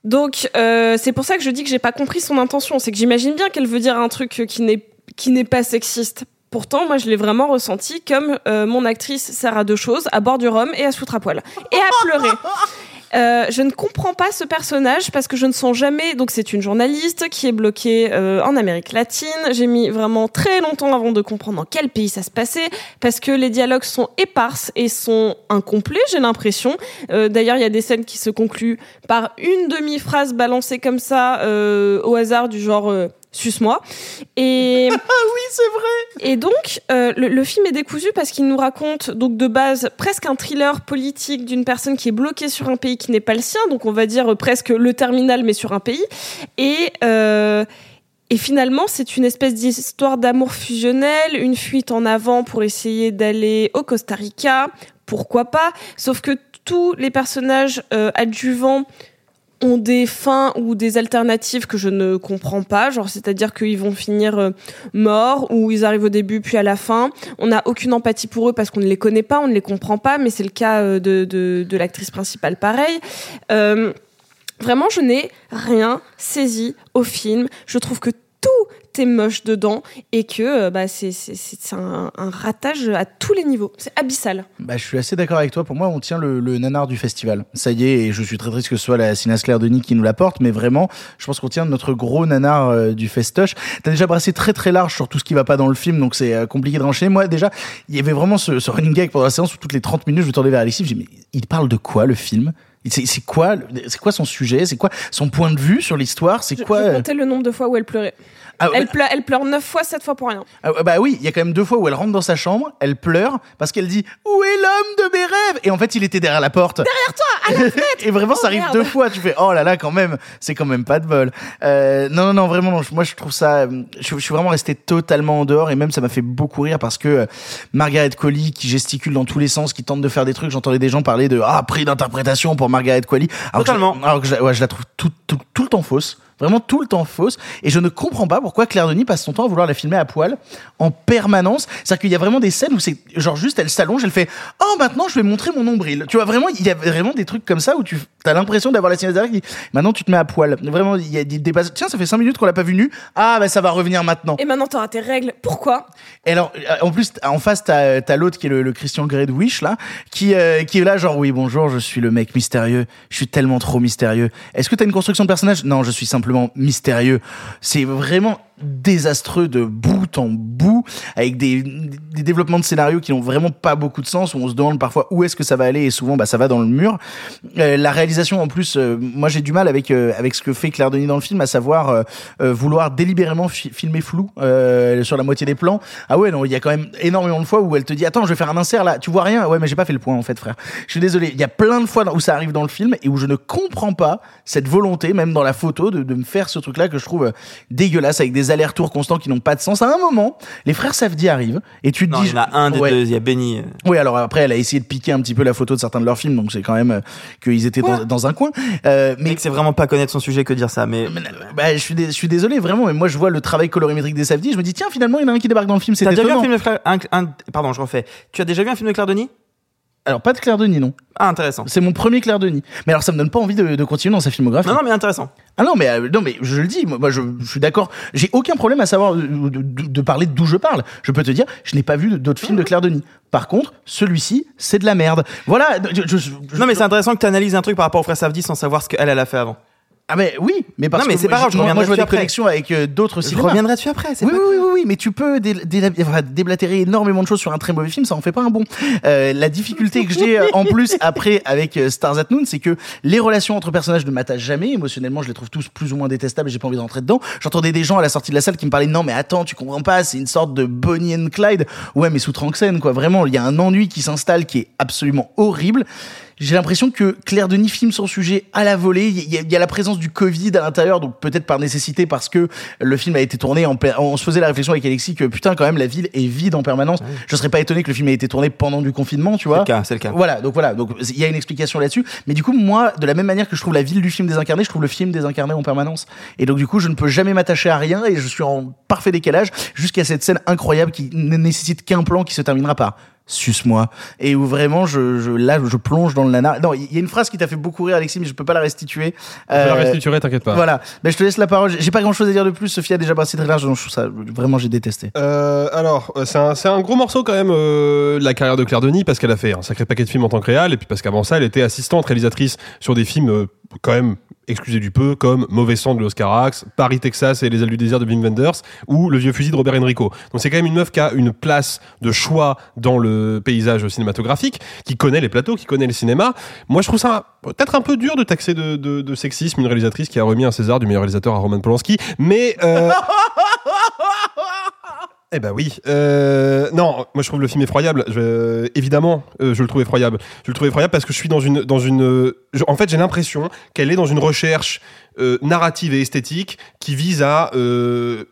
[SPEAKER 10] Donc euh, c'est pour ça que je dis que j'ai pas compris son intention. C'est que j'imagine bien qu'elle veut dire un truc qui n'est qui n'est pas sexiste. Pourtant, moi, je l'ai vraiment ressenti comme euh, mon actrice sert à deux choses à boire du rhum et à se foutre à poil et à pleurer. Euh, je ne comprends pas ce personnage parce que je ne sens jamais. Donc, c'est une journaliste qui est bloquée euh, en Amérique latine. J'ai mis vraiment très longtemps avant de comprendre dans quel pays ça se passait parce que les dialogues sont éparses et sont incomplets. J'ai l'impression. Euh, D'ailleurs, il y a des scènes qui se concluent par une demi-phrase balancée comme ça euh, au hasard du genre. Suce-moi. Et
[SPEAKER 8] Ah oui, c'est vrai.
[SPEAKER 10] et donc, euh, le, le film est décousu parce qu'il nous raconte, donc de base, presque un thriller politique d'une personne qui est bloquée sur un pays qui n'est pas le sien, donc on va dire euh, presque le terminal, mais sur un pays. Et, euh, et finalement, c'est une espèce d'histoire d'amour fusionnel, une fuite en avant pour essayer d'aller au Costa Rica, pourquoi pas, sauf que tous les personnages euh, adjuvants ont des fins ou des alternatives que je ne comprends pas, genre c'est-à-dire qu'ils vont finir euh, morts ou ils arrivent au début puis à la fin. On n'a aucune empathie pour eux parce qu'on ne les connaît pas, on ne les comprend pas, mais c'est le cas euh, de, de, de l'actrice principale pareil. Euh, vraiment, je n'ai rien saisi au film. Je trouve que tout est moche dedans et que euh, bah, c'est un, un ratage à tous les niveaux. C'est abyssal.
[SPEAKER 8] Bah, je suis assez d'accord avec toi. Pour moi, on tient le, le nanar du festival. Ça y est, et je suis très triste que ce soit la cinéaste Claire Denis qui nous l'apporte, mais vraiment, je pense qu'on tient notre gros nanar euh, du festoche. T'as déjà brassé très très large sur tout ce qui va pas dans le film, donc c'est euh, compliqué de renchaîner. Moi, déjà, il y avait vraiment ce, ce running gag pendant la séance où toutes les 30 minutes, je me tournais vers Alexis, je me mais il parle de quoi le film? C'est quoi, c'est quoi son sujet, c'est quoi son point de vue sur l'histoire, c'est quoi
[SPEAKER 10] je
[SPEAKER 8] euh,
[SPEAKER 10] comptais le nombre de fois où elle pleurait.
[SPEAKER 8] Ah,
[SPEAKER 10] elle, pleure, elle pleure 9 fois, 7 fois pour rien.
[SPEAKER 8] Ah, bah oui, il y a quand même deux fois où elle rentre dans sa chambre, elle pleure parce qu'elle dit où est l'homme de mes rêves? Et en fait il était derrière la porte.
[SPEAKER 10] Derrière toi, à la fenêtre.
[SPEAKER 8] et vraiment
[SPEAKER 10] Oh,
[SPEAKER 8] ça arrive
[SPEAKER 10] merde.
[SPEAKER 8] deux fois. Tu fais oh là là quand même, c'est quand même pas de bol. Euh, non non non vraiment, moi je trouve ça, euh, je, je suis vraiment resté totalement en dehors et même ça m'a fait beaucoup rire parce que euh, Margaret Qualley qui gesticule dans tous les sens, qui tente de faire des trucs. J'entendais des gens parler de ah prix d'interprétation pour Margaret Qualley. Alors que je-
[SPEAKER 11] Totalement.
[SPEAKER 8] alors que je, la- ouais, je la trouve tout, tout, tout le temps fausse. Vraiment tout le temps fausse. Et je ne comprends pas pourquoi Claire Denis passe son temps à vouloir la filmer à poil en permanence. C'est-à-dire qu'il y a vraiment des scènes où c'est genre juste elle s'allonge, elle fait Oh maintenant je vais montrer mon nombril. Tu vois vraiment, il y a vraiment des trucs comme ça où tu as l'impression d'avoir la cinéaste derrière qui dit Maintenant tu te mets à poil. Vraiment, il y a des, Tiens, ça fait 5 minutes qu'on l'a pas vu nu. Ah bah ça va revenir maintenant.
[SPEAKER 10] Et maintenant, t'auras tes règles. Pourquoi?
[SPEAKER 8] Et alors, euh, en plus, en face, t'as as, l'autre qui est le, le Christian Grey de Wish, là, qui, euh, qui est là, genre, oui, bonjour, je suis le mec mystérieux. Je suis tellement trop mystérieux. Est-ce que t'as une construction de personnage? Non, je suis simplement mystérieux. C'est vraiment désastreux de bout en bout, avec des, développements de scénario qui n'ont vraiment pas beaucoup de sens, où on se demande parfois où est-ce que ça va aller, et souvent, bah, ça va dans le mur. Euh, la réalisation, en plus, euh, moi, j'ai du mal avec, euh, avec ce que fait Claire Denis dans le film, à savoir vouloir délibérément fi- filmer flou sur la moitié des plans. Ah ouais, non, il y a quand même énormément de fois où elle te dit attends, je vais faire un insert là, tu vois rien. Ouais, mais j'ai pas fait le point en fait, frère. Je suis désolé. Il y a plein de fois où ça arrive dans le film et où je ne comprends pas cette volonté, même dans la photo, de, de me faire ce truc-là que je trouve dégueulasse avec des allers-retours constants qui n'ont pas de sens. À un moment, les frères Safdie arrivent et tu te
[SPEAKER 11] Non,
[SPEAKER 8] dis
[SPEAKER 11] il y en a un des
[SPEAKER 8] Ouais.
[SPEAKER 11] deux, il y a Benny. euh.
[SPEAKER 8] oui, alors après, elle a essayé de piquer un petit peu la photo de certains de leurs films, donc c'est quand même euh, qu'ils étaient dans, dans un coin. Euh, mais
[SPEAKER 11] c'est vraiment pas connaître son sujet que dire ça, mais.
[SPEAKER 8] bah, je, suis dé- je suis désolé, vraiment, mais moi je vois le travail colorimétrique des Safdie, je me dis, tiens, finalement, il y en a un qui débarque dans le film, c'est
[SPEAKER 11] T'as déjà vu un
[SPEAKER 8] étonnant.
[SPEAKER 11] film de Claire un- un- Pardon, je refais. Tu as déjà vu un film de Claire Denis?
[SPEAKER 8] Alors, pas de Claire Denis, non.
[SPEAKER 11] Ah, intéressant.
[SPEAKER 8] C'est mon premier Claire Denis. Mais alors, ça me donne pas envie de, de continuer dans sa filmographie.
[SPEAKER 11] Non, non, mais intéressant.
[SPEAKER 8] Ah non, mais, euh, non, mais je le dis, moi, moi, je, je suis d'accord. J'ai aucun problème à savoir de, de- de- de parler d'où je parle. Je peux te dire, je n'ai pas vu d'autres films de Claire Denis. Par contre, celui-ci, c'est de la merde. Voilà. je-
[SPEAKER 11] Non, mais c'est intéressant que tu analyses un truc par rapport au frère Savdi sans savoir ce qu'elle, elle a fait avant.
[SPEAKER 8] Ah mais oui, mais parce
[SPEAKER 11] Non, mais
[SPEAKER 8] que
[SPEAKER 11] c'est pas grave, je
[SPEAKER 8] moi, je vois des
[SPEAKER 11] après.
[SPEAKER 8] connexions avec euh, d'autres
[SPEAKER 11] Je
[SPEAKER 8] cinémas.
[SPEAKER 11] reviendrai dessus après. c'est
[SPEAKER 8] Oui,
[SPEAKER 11] pas
[SPEAKER 8] oui, oui, oui, oui, mais tu peux dé- dé- enfin, déblatérer énormément de choses sur un très mauvais film, ça en fait pas un bon. Euh, la difficulté que j'ai euh, en plus après avec euh, Stars at Noon, c'est que les relations entre personnages ne m'attachent jamais. Émotionnellement, je les trouve tous plus ou moins détestables et j'ai pas envie d'entrer dedans. J'entendais des gens à la sortie de la salle qui me parlaient non mais attends, tu comprends pas, c'est une sorte de Bonnie and Clyde. Ouais, mais sous Tranxène quoi. Vraiment, il y a un ennui qui s'installe qui est absolument horrible. J'ai l'impression que Claire Denis filme son sujet à la volée. Il y, a, il y a la présence du Covid à l'intérieur, donc peut-être par nécessité parce que le film a été tourné en plein- On se faisait la réflexion avec Alexis que putain, quand même, la ville est vide en permanence. Je serais pas étonné que le film ait été tourné pendant du confinement, tu vois.
[SPEAKER 11] le cas, c'est le cas.
[SPEAKER 8] Voilà, donc voilà, donc il y a une explication là-dessus. Mais du coup, moi, de la même manière que je trouve la ville du film désincarné, je trouve le film désincarné en permanence. Et donc du coup, je ne peux jamais m'attacher à rien et je suis en parfait décalage jusqu'à cette scène incroyable qui ne nécessite qu'un plan qui se terminera par suce-moi et où vraiment je, je là je plonge dans le nanar. Non, il y a une phrase qui t'a fait beaucoup rire Alexis mais je peux pas la restituer.
[SPEAKER 9] Je vais la
[SPEAKER 8] Euh,
[SPEAKER 9] restituerai, t'inquiète pas.
[SPEAKER 8] Voilà, ben, je te laisse la parole. J'ai pas grand-chose à dire de plus. Sophie a déjà passé très large, donc je trouve ça vraiment j'ai détesté.
[SPEAKER 9] Euh, alors, euh, c'est un, c'est un gros morceau quand même, euh, la carrière de Claire Denis, parce qu'elle a fait un sacré paquet de films en tant que réal, et puis parce qu'avant ça, elle était assistante réalisatrice sur des films euh, quand même excusez du peu, comme Mauvais sang de l'Oscarax, Paris, Texas et Les ailes du désir de Wim Wenders, ou Le vieux fusil de Robert Enrico. Donc c'est quand même une meuf qui a une place de choix dans le paysage cinématographique, qui connaît les plateaux, qui connaît le cinéma. Moi, je trouve ça peut-être un peu dur de taxer de, sexisme une réalisatrice qui a remis un César du meilleur réalisateur à Roman Polanski, mais... euh, Eh ben oui. Euh, non, moi je trouve le film effroyable. Évidemment, euh, je le trouve effroyable. Je le trouve effroyable parce que je suis dans une, dans une. euh, en fait, j'ai l'impression qu'elle est dans une recherche euh, narrative et esthétique qui vise à euh,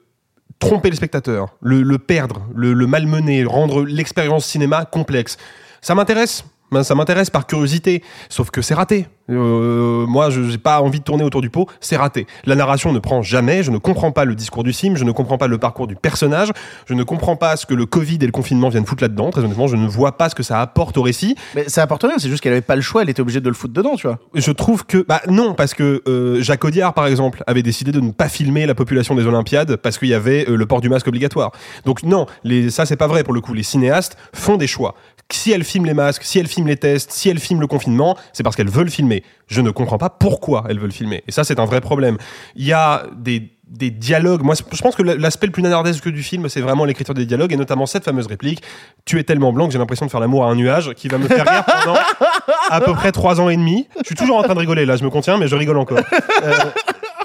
[SPEAKER 9] tromper le spectateur, le, perdre, le, le malmener, rendre l'expérience cinéma complexe. Ça m'intéresse. Ben, ça m'intéresse par curiosité, sauf que c'est raté. Euh, moi, je n'ai pas envie de tourner autour du pot, c'est raté. La narration ne prend jamais, je ne comprends pas le discours du film, je ne comprends pas le parcours du personnage, je ne comprends pas ce que le Covid et le confinement viennent foutre là-dedans. Très honnêtement, je ne vois pas ce que ça apporte au récit.
[SPEAKER 8] Mais ça apporte rien, c'est juste qu'elle avait pas le choix, elle était obligée de le foutre dedans, tu vois.
[SPEAKER 9] Je trouve que bah non parce que euh, Jacques Audiard par exemple avait décidé de ne pas filmer la population des Olympiades parce qu'il y avait euh, le port du masque obligatoire. Donc non, les, ça c'est pas vrai pour le coup. Les cinéastes font des choix. Si elles filment les masques, si elles filment les tests, si elles filment le confinement, c'est parce qu'elles veulent filmer. Je ne comprends pas pourquoi elles veulent filmer. Et ça c'est un vrai problème. Il y a des des dialogues. Moi, je pense que l'aspect le plus nanardesque du film, c'est vraiment l'écriture des dialogues et notamment cette fameuse réplique Tu es tellement blanc que j'ai l'impression de faire l'amour à un nuage qui va me faire rire pendant à peu près trois ans et demi. Je suis toujours en train de rigoler là, je me contiens, mais je rigole encore. Euh,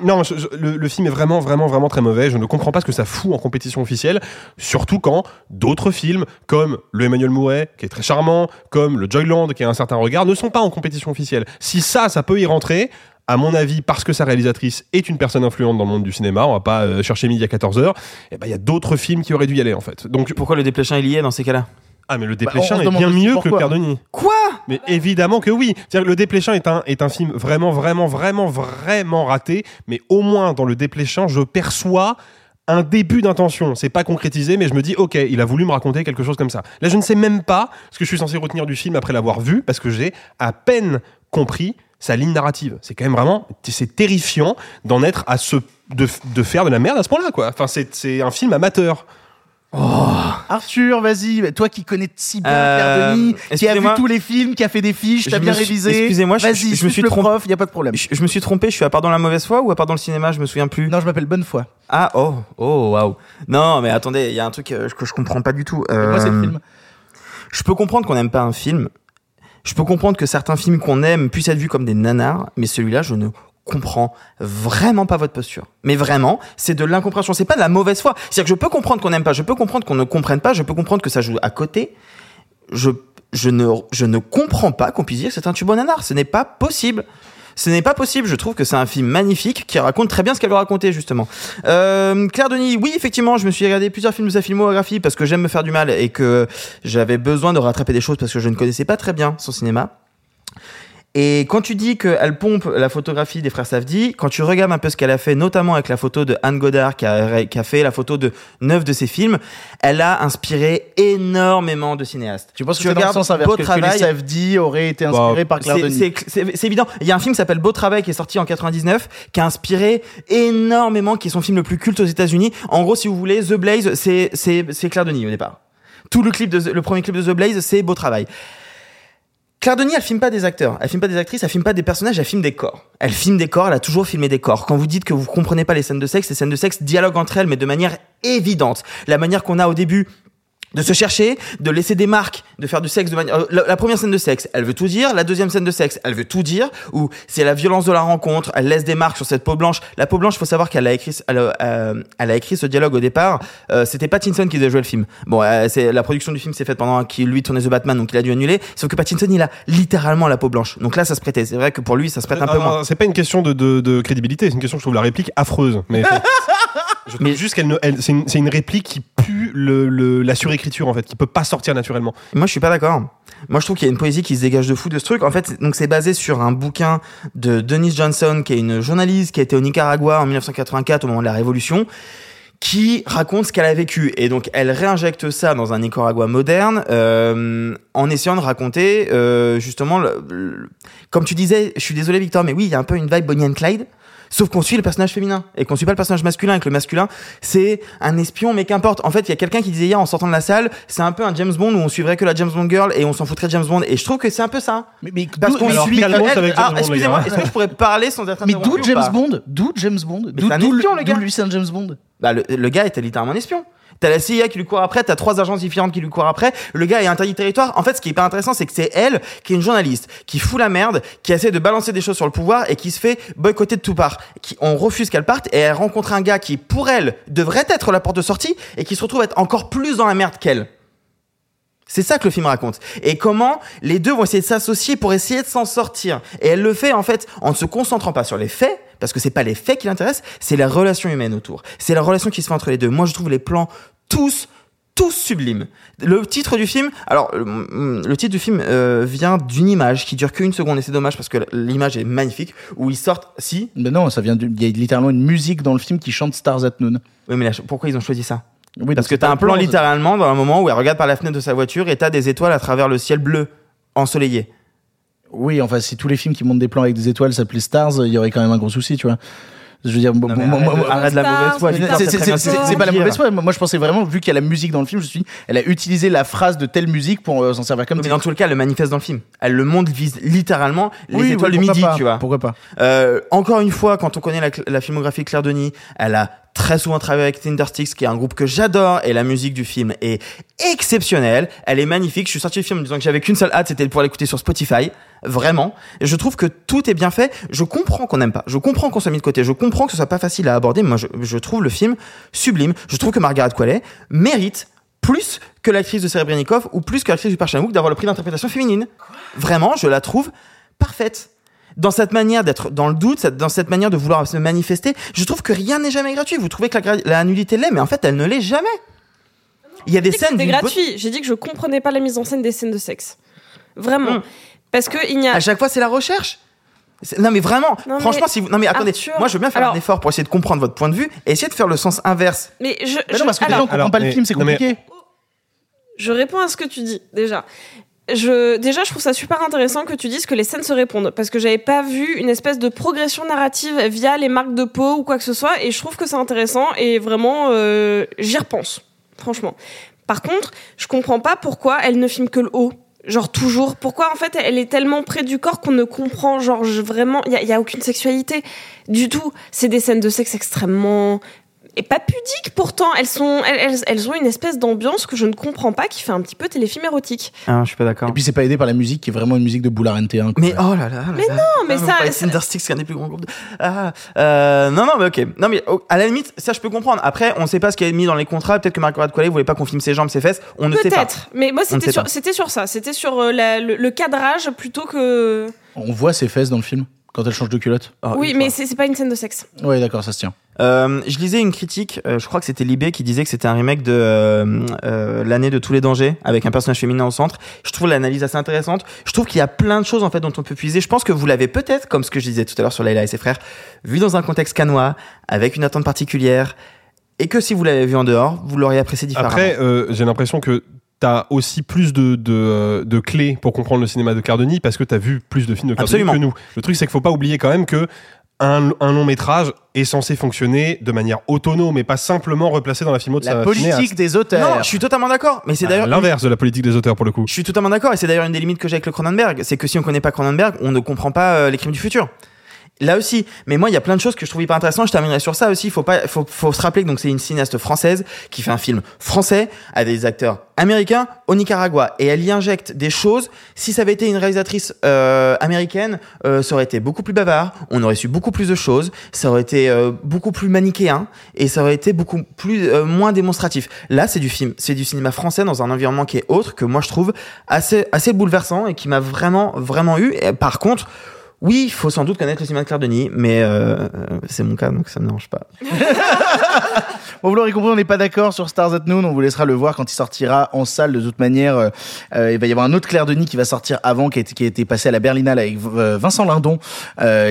[SPEAKER 9] non, le, film est vraiment, vraiment, vraiment très mauvais. Je ne comprends pas ce que ça fout en compétition officielle, surtout quand d'autres films, comme le Emmanuel Mouret, qui est très charmant, comme le Joyland, qui a un certain regard, ne sont pas en compétition officielle. Si ça, ça peut y rentrer, à mon avis, parce que sa réalisatrice est une personne influente dans le monde du cinéma, on va pas euh, chercher midi à 14h, et ben il y a d'autres films qui auraient dû y aller en fait. Donc
[SPEAKER 11] Pourquoi le dépléchin il y est dans ces cas-là?
[SPEAKER 9] Ah mais le Dépléchin
[SPEAKER 8] se
[SPEAKER 9] est bien mieux que. Claire Denis.
[SPEAKER 11] Quoi?
[SPEAKER 9] Mais évidemment que oui. C'est-à-dire que le Dépléchin est un, est un film vraiment, vraiment, vraiment, vraiment raté. Mais au moins dans le Dépléchin, je perçois un début d'intention. C'est pas concrétisé, mais je me dis, ok, il a voulu me raconter quelque chose comme ça. Là, je ne sais même pas ce que je suis censé retenir du film après l'avoir vu, parce que j'ai à peine compris sa ligne narrative. C'est quand même vraiment, c'est terrifiant d'en être à ce, de, de faire de la merde à ce point-là, quoi. Enfin, c'est c'est un film amateur.
[SPEAKER 8] Arthur, vas-y, toi qui connais si bien
[SPEAKER 11] Euh,
[SPEAKER 8] Claire Denis, qui a vu tous les films, qui a fait des fiches, t'as
[SPEAKER 11] Je
[SPEAKER 8] bien
[SPEAKER 11] suis-
[SPEAKER 8] révisé.
[SPEAKER 11] excusez-moi, je-
[SPEAKER 8] vas-y,
[SPEAKER 11] je me
[SPEAKER 8] suis
[SPEAKER 11] trompé.
[SPEAKER 8] prof, y a pas de problème.
[SPEAKER 11] je, je me suis trompé, je suis à part dans la mauvaise foi ou à part dans le cinéma, je me souviens plus.
[SPEAKER 8] Non, je m'appelle Bonnefoy.
[SPEAKER 11] Ah oh oh waouh. Non mais attendez, il y a un truc euh, que je comprends pas du tout. Euh,
[SPEAKER 8] Moi, c'est le film.
[SPEAKER 11] Je peux comprendre qu'on n'aime pas un film. Je peux comprendre que certains films qu'on aime puissent être vus comme des nanars, mais celui-là, je ne comprends vraiment pas votre posture. Mais vraiment, c'est de l'incompréhension. C'est pas de la mauvaise foi. C'est-à-dire que je peux comprendre qu'on n'aime pas, je peux comprendre qu'on ne comprenne pas, je peux comprendre que ça joue à côté. Je, je ne, je ne comprends pas qu'on puisse dire c'est un tube au nanar. Ce n'est pas possible. Ce n'est pas possible. Je trouve que c'est un film magnifique qui raconte très bien ce qu'elle veut raconter justement. Euh, Claire Denis, oui effectivement, je me suis regardé plusieurs films de sa filmographie parce que j'aime me faire du mal et que j'avais besoin de rattraper des choses parce que je ne connaissais pas très bien son cinéma. Et quand tu dis qu'elle pompe la photographie des frères Safdie, quand tu regardes un peu ce qu'elle a fait, notamment avec la photo de Anne Godard, qui a, qui a fait la photo de neuf de ses films, elle a inspiré énormément de cinéastes.
[SPEAKER 8] Tu penses que
[SPEAKER 11] Tu
[SPEAKER 8] c'est dans le
[SPEAKER 11] regardes
[SPEAKER 8] sens inverse
[SPEAKER 11] Beau
[SPEAKER 8] que, que
[SPEAKER 11] Travail,
[SPEAKER 8] les Safdie auraient été inspirés par Claire Denis
[SPEAKER 11] c'est- C'est c'est évident. Il y a un film qui s'appelle Beau Travail qui est sorti en 99, qui a inspiré énormément, qui est son film le plus culte aux États-Unis. En gros, si vous voulez, The Blaze, c'est c'est c'est Claire Denis au départ. Tout le clip de The- le premier clip de The Blaze, c'est Beau Travail. Claire Denis, elle filme pas des acteurs, elle filme pas des actrices, elle filme pas des personnages, elle filme des corps. Elle filme des corps, elle a toujours filmé des corps. Quand vous dites que vous comprenez pas les scènes de sexe, les scènes de sexe dialoguent entre elles, mais de manière évidente. La manière qu'on a au début de se chercher, de laisser des marques, de faire du sexe de manière. euh, La, la première scène de sexe, elle veut tout dire. La deuxième scène de sexe, elle veut tout dire. Ou c'est la violence de la rencontre. Elle laisse des marques sur cette peau blanche. La peau blanche, faut savoir qu'elle a écrit, elle, a- euh, elle a écrit ce dialogue au départ. Euh, C'était Pattinson qui devait jouer le film. Bon, euh, c'est la production du film s'est faite pendant qu'il lui tournait The Batman, donc il a dû annuler. Sauf que Pattinson, il a littéralement la peau blanche. Donc là, ça se prêtait. C'est vrai que pour lui, ça se prête un peu
[SPEAKER 9] Ah,
[SPEAKER 11] moins.
[SPEAKER 9] C'est pas une question de, de, de crédibilité, c'est une question que je trouve la réplique affreuse. Mais je trouve juste qu'elle c'est une, c'est une réplique qui pue le, le- la surécriture en fait, qui peut pas sortir naturellement.
[SPEAKER 11] Moi, je suis pas d'accord. Moi, je trouve qu'il y a une poésie qui se dégage de fou de ce truc. En fait, c'est- donc c'est basé sur un bouquin de Denise Johnson, qui est une journaliste qui a été au Nicaragua en 1984 au moment de la Révolution, qui raconte ce qu'elle a vécu. Et donc, elle réinjecte ça dans un Nicaragua moderne, euh, en essayant de raconter euh, justement, le- le- comme tu disais, je suis désolé Victor, mais oui, il y a un peu une vibe Bonnie and Clyde. Sauf qu'on suit le personnage féminin et qu'on suit pas le personnage masculin et que le masculin c'est un espion mais qu'importe. En fait, il y a quelqu'un qui disait hier en sortant de la salle, c'est un peu un James Bond où on suivrait que la James Bond girl et on s'en foutrait de James Bond et je trouve que c'est un peu ça.
[SPEAKER 8] Mais, mais
[SPEAKER 11] Parce qu'on suit elle- Ah,
[SPEAKER 8] James Bond, les
[SPEAKER 11] excusez-moi, est-ce que je pourrais parler sans être
[SPEAKER 8] Mais d'où James Bond? D'où James Bond?
[SPEAKER 11] Mais
[SPEAKER 8] D'où
[SPEAKER 11] c'est un
[SPEAKER 8] d'où
[SPEAKER 11] espion, le gars.
[SPEAKER 8] d'où lui c'est un James Bond?
[SPEAKER 11] Bah, le, le gars était littéralement un espion. T'as la CIA qui lui court après, t'as trois agences différentes qui lui courent après. Le gars est interdit de territoire. En fait, ce qui est hyper intéressant, c'est que c'est elle qui est une journaliste, qui fout la merde, qui essaie de balancer des choses sur le pouvoir et qui se fait boycotter de tout part. Qui, on refuse qu'elle parte et elle rencontre un gars qui, pour elle, devrait être la porte de sortie et qui se retrouve être encore plus dans la merde qu'elle. C'est ça que le film raconte. Et comment les deux vont essayer de s'associer pour essayer de s'en sortir. Et elle le fait en fait en ne se concentrant pas sur les faits, parce que c'est pas les faits qui l'intéressent, c'est la relation humaine autour. C'est la relation qui se fait entre les deux. Moi, je trouve les plans tous tous sublimes. Le titre du film, alors le titre du film euh, vient d'une image qui dure qu'une seconde et c'est dommage parce que l'image est magnifique où ils sortent si?
[SPEAKER 8] Mais non, ça vient. du- Il y a littéralement une musique dans le film qui chante Stars at Noon.
[SPEAKER 11] Oui, mais là, pourquoi ils ont choisi ça?
[SPEAKER 8] Oui,
[SPEAKER 11] Parce que t'as un plan littéralement dans un moment où elle regarde par la fenêtre de sa voiture et t'as des étoiles à travers le ciel bleu ensoleillé.
[SPEAKER 8] Oui, enfin, si tous les films qui montent des plans avec des étoiles s'appelaient Stars, il y aurait quand même un gros souci, tu vois. Je veux dire, moi-
[SPEAKER 11] mais
[SPEAKER 8] moi-
[SPEAKER 11] arrête-
[SPEAKER 8] moi-
[SPEAKER 11] arrête la mauvaise foi.
[SPEAKER 8] C'est- pas la mauvaise foi. Moi, je pensais vraiment, vu qu'il y a la musique dans le film, je me suis dit, elle a utilisé la phrase de telle musique pour euh, s'en servir comme
[SPEAKER 11] Mais dans tout le cas, elle le manifeste dans le film. Elle le montre vise littéralement les
[SPEAKER 8] Oui,
[SPEAKER 11] étoiles
[SPEAKER 8] oui,
[SPEAKER 11] du
[SPEAKER 8] pourquoi
[SPEAKER 11] midi,
[SPEAKER 8] pas,
[SPEAKER 11] tu vois.
[SPEAKER 8] Pourquoi pas
[SPEAKER 11] Euh, encore une fois, quand on connaît la, la filmographie de Claire Denis, elle a très souvent travaillé avec Tindersticks, qui est un groupe que j'adore, et la musique du film est exceptionnelle. Elle est magnifique. Je suis sorti du film en disant que j'avais qu'une seule hâte, c'était de pouvoir l'écouter sur Spotify. Vraiment. Et je trouve que tout est bien fait. Je comprends qu'on n'aime pas. Je comprends qu'on soit mis de côté. Je comprends que ce soit pas facile à aborder. Mais moi, je, trouve le film sublime. Je trouve que Margaret Qualley mérite plus que l'actrice de Serebrennikov ou plus que l'actrice du Park d'avoir le prix d'interprétation féminine. Vraiment, je la trouve parfaite. Dans cette manière d'être dans le doute, dans cette manière de vouloir se manifester, je trouve que rien n'est jamais gratuit. Vous trouvez que la, la nullité l'est, mais en fait, elle ne l'est jamais. Il y a des scènes
[SPEAKER 10] C'était gratuit. J'ai dit que je comprenais pas la mise en scène des scènes de sexe. Vraiment.
[SPEAKER 11] Mm.
[SPEAKER 10] Parce que il n'y a.
[SPEAKER 11] À chaque fois, c'est la recherche. Non mais vraiment,
[SPEAKER 10] Non, mais
[SPEAKER 11] franchement, si vous... non mais attendez,
[SPEAKER 10] Arthur,
[SPEAKER 11] moi je veux bien faire
[SPEAKER 10] alors-
[SPEAKER 11] un effort pour essayer de comprendre votre point de vue et essayer de faire le sens inverse.
[SPEAKER 10] Mais je.
[SPEAKER 8] Mais
[SPEAKER 10] je-
[SPEAKER 8] non, parce que
[SPEAKER 10] alors,
[SPEAKER 8] déjà, on comprend
[SPEAKER 9] alors,
[SPEAKER 8] pas le
[SPEAKER 9] mais-
[SPEAKER 8] film, c'est
[SPEAKER 9] non, mais-
[SPEAKER 8] compliqué.
[SPEAKER 10] Je réponds à ce que tu dis déjà. Je, déjà, je trouve ça super intéressant que tu dises que les scènes se répondent parce que j'avais pas vu une espèce de progression narrative via les marques de peau ou quoi que ce soit et je trouve que c'est intéressant et vraiment euh, j'y repense, franchement. Par contre, je comprends pas pourquoi elle ne filme que le haut. Genre toujours. Pourquoi en fait elle est tellement près du corps qu'on ne comprend genre vraiment il y y a aucune sexualité du tout. C'est des scènes de sexe extrêmement et pas pudiques pourtant. Elles sont elles, elles, ont une espèce d'ambiance que je ne comprends pas qui fait un petit peu téléfilm érotique.
[SPEAKER 11] Ah, je suis pas d'accord.
[SPEAKER 8] Et puis c'est pas aidé par la musique qui est vraiment une musique de Boulard NT1. quoi.
[SPEAKER 11] Mais oh là là.
[SPEAKER 10] Mais non, mais ça- ça-
[SPEAKER 11] Tindersticks, c'est un des plus grands groupes. de- Ah, euh, non, non, mais ok. Non, mais oh, à la limite, ça je peux comprendre. Après, on sait pas ce qui est mis dans les contrats. Peut-être que Margaret Qualley voulait pas qu'on filme ses jambes, ses fesses. On ne sait pas.
[SPEAKER 10] Peut-être, mais moi
[SPEAKER 11] ne
[SPEAKER 10] c'était sur, sur ça, c'était sur euh, la- le, le cadrage plutôt que.
[SPEAKER 8] On voit ses fesses dans le film quand elle change de culotte.
[SPEAKER 11] Ah,
[SPEAKER 10] oui, mais c'est c'est pas une scène de sexe.
[SPEAKER 8] Ouais, d'accord, ça se tient.
[SPEAKER 11] Euh, je lisais une critique, euh, je crois que c'était Libé qui disait que c'était un remake de euh, euh, l'année de tous les dangers avec un personnage féminin au centre. Je trouve l'analyse assez intéressante. Je trouve qu'il y a plein de choses en fait dont on peut puiser. Je pense que vous l'avez peut-être, comme ce que je disais tout à l'heure sur Layla et ses frères, vu dans un contexte canois, avec une attente particulière, et que si vous l'avez vu en dehors, vous l'auriez apprécié différemment.
[SPEAKER 9] Après, euh, j'ai l'impression que t'as aussi plus de, de, euh, de clés pour comprendre le cinéma de Cardoni parce que t'as vu plus de films de Cardoni que nous. Le truc, c'est qu'il faut pas oublier quand même que un, un long métrage est censé fonctionner de manière autonome et pas simplement replacé dans la filmo de
[SPEAKER 8] La
[SPEAKER 9] sa
[SPEAKER 8] politique
[SPEAKER 9] cinéaste.
[SPEAKER 8] des auteurs.
[SPEAKER 11] Non, je suis totalement d'accord. Mais c'est
[SPEAKER 9] Ah,
[SPEAKER 11] d'ailleurs
[SPEAKER 9] l'inverse de la politique des auteurs pour le coup.
[SPEAKER 11] Je suis totalement d'accord et c'est d'ailleurs une des limites que j'ai avec le Cronenberg, c'est que si on connaît pas Cronenberg, on ne comprend pas euh, les crimes du futur. Là aussi, mais moi il y a plein de choses que je trouve hyper intéressantes. Je terminerai sur ça aussi. Il faut pas, faut, faut se rappeler que donc c'est une cinéaste française qui fait un film français avec des acteurs américains au Nicaragua et elle y injecte des choses. Si ça avait été une réalisatrice euh, américaine, euh, ça aurait été beaucoup plus bavard. On aurait su beaucoup plus de choses. Ça aurait été euh, beaucoup plus manichéen et ça aurait été beaucoup plus euh, moins démonstratif. Là, c'est du film, c'est du cinéma français dans un environnement qui est autre que moi je trouve assez assez bouleversant et qui m'a vraiment vraiment eu. Et par contre. Oui, il faut sans doute connaître le cinéma de Claire Denis, mais euh, euh, c'est mon cas, donc ça me dérange pas.
[SPEAKER 8] Bon, vous l'aurez compris, on n'est pas d'accord sur Stars at Noon. On vous laissera le voir quand il sortira en salle. De toute manière, euh, euh, il va y avoir un autre Claire Denis qui va sortir avant, qui a été, passé à la Berlinale avec euh, Vincent Lindon,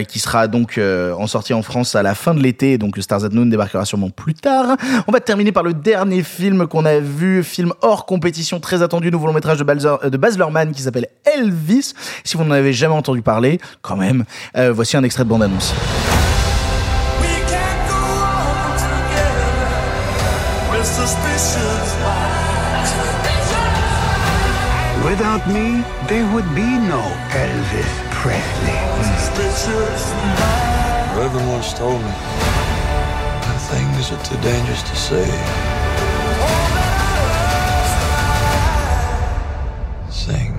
[SPEAKER 8] qui sera donc en sortie en France à la fin de l'été. Donc Stars at Noon débarquera sûrement plus tard. On va terminer par le dernier film qu'on a vu, film hors compétition, très attendu, nouveau long métrage de, Balzer, de Baz Luhrmann qui s'appelle Elvis. Si vous n'en avez jamais entendu parler, quand même, voici un extrait de bande-annonce.
[SPEAKER 13] Without me, there would be no Elvis Presley.
[SPEAKER 14] Reverend once told me that things are too dangerous to say. Sing.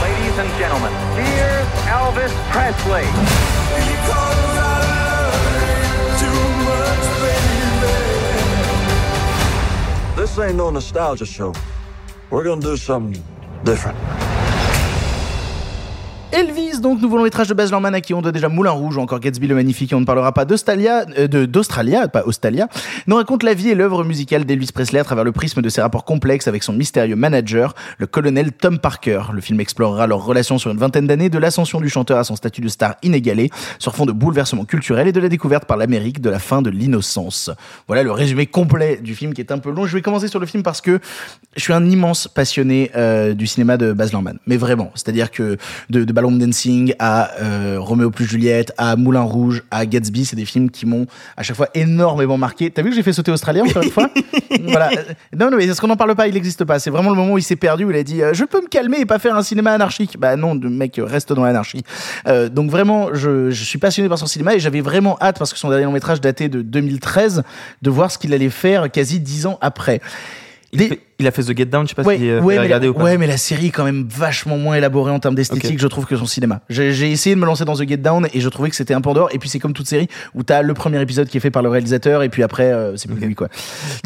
[SPEAKER 15] Ladies and gentlemen, here's Elvis Presley.
[SPEAKER 14] This ain't no nostalgia show. We're gonna do something different.
[SPEAKER 8] Elvis, donc nouveau long métrage de Baz Luhrmann à qui on doit déjà Moulin Rouge ou encore Gatsby le Magnifique et on ne parlera pas d'Australia, euh, d'Australia, pas Australia, nous raconte la vie et l'œuvre musicale d'Elvis Presley à travers le prisme de ses rapports complexes avec son mystérieux manager, le colonel Tom Parker. Le film explorera leur relation sur une vingtaine d'années de l'ascension du chanteur à son statut de star inégalé sur fond de bouleversements culturels et de la découverte par l'Amérique de la fin de l'innocence. Voilà le résumé complet du film qui est un peu long. Je vais commencer sur le film parce que je suis un immense passionné euh, du cinéma de Baz Luhrmann, mais vraiment, c'est-à-dire que de, de Ballon Dancing à euh, Roméo plus Juliette, à Moulin Rouge, à Gatsby, c'est des films qui m'ont à chaque fois énormément marqué. T'as vu que j'ai fait sauter Australien encore une fois? Voilà. Non, non, mais est-ce qu'on n'en parle pas Il n'existe pas. C'est vraiment le moment où il s'est perdu, où il a dit euh, Je peux me calmer et pas faire un cinéma anarchique. Bah non, le mec, reste dans l'anarchie. Euh, donc vraiment, je, je suis passionné par son cinéma et j'avais vraiment hâte, parce que son dernier long métrage datait de 2013, de voir ce qu'il allait faire quasi dix ans après.
[SPEAKER 11] Il, fait- il a fait The Get Down, je sais pas
[SPEAKER 8] Ouais,
[SPEAKER 11] si euh,
[SPEAKER 8] ouais,
[SPEAKER 11] vous regardé
[SPEAKER 8] la,
[SPEAKER 11] ou pas.
[SPEAKER 8] ouais, mais la série est quand même vachement moins élaborée en termes d'esthétique, je trouve, que son cinéma. J'ai essayé de me lancer dans The Get Down et je trouvais que c'était un peu dehors. Et puis c'est comme toute série où t'as le premier épisode qui est fait par le réalisateur et puis après, euh, c'est plus lui, quoi.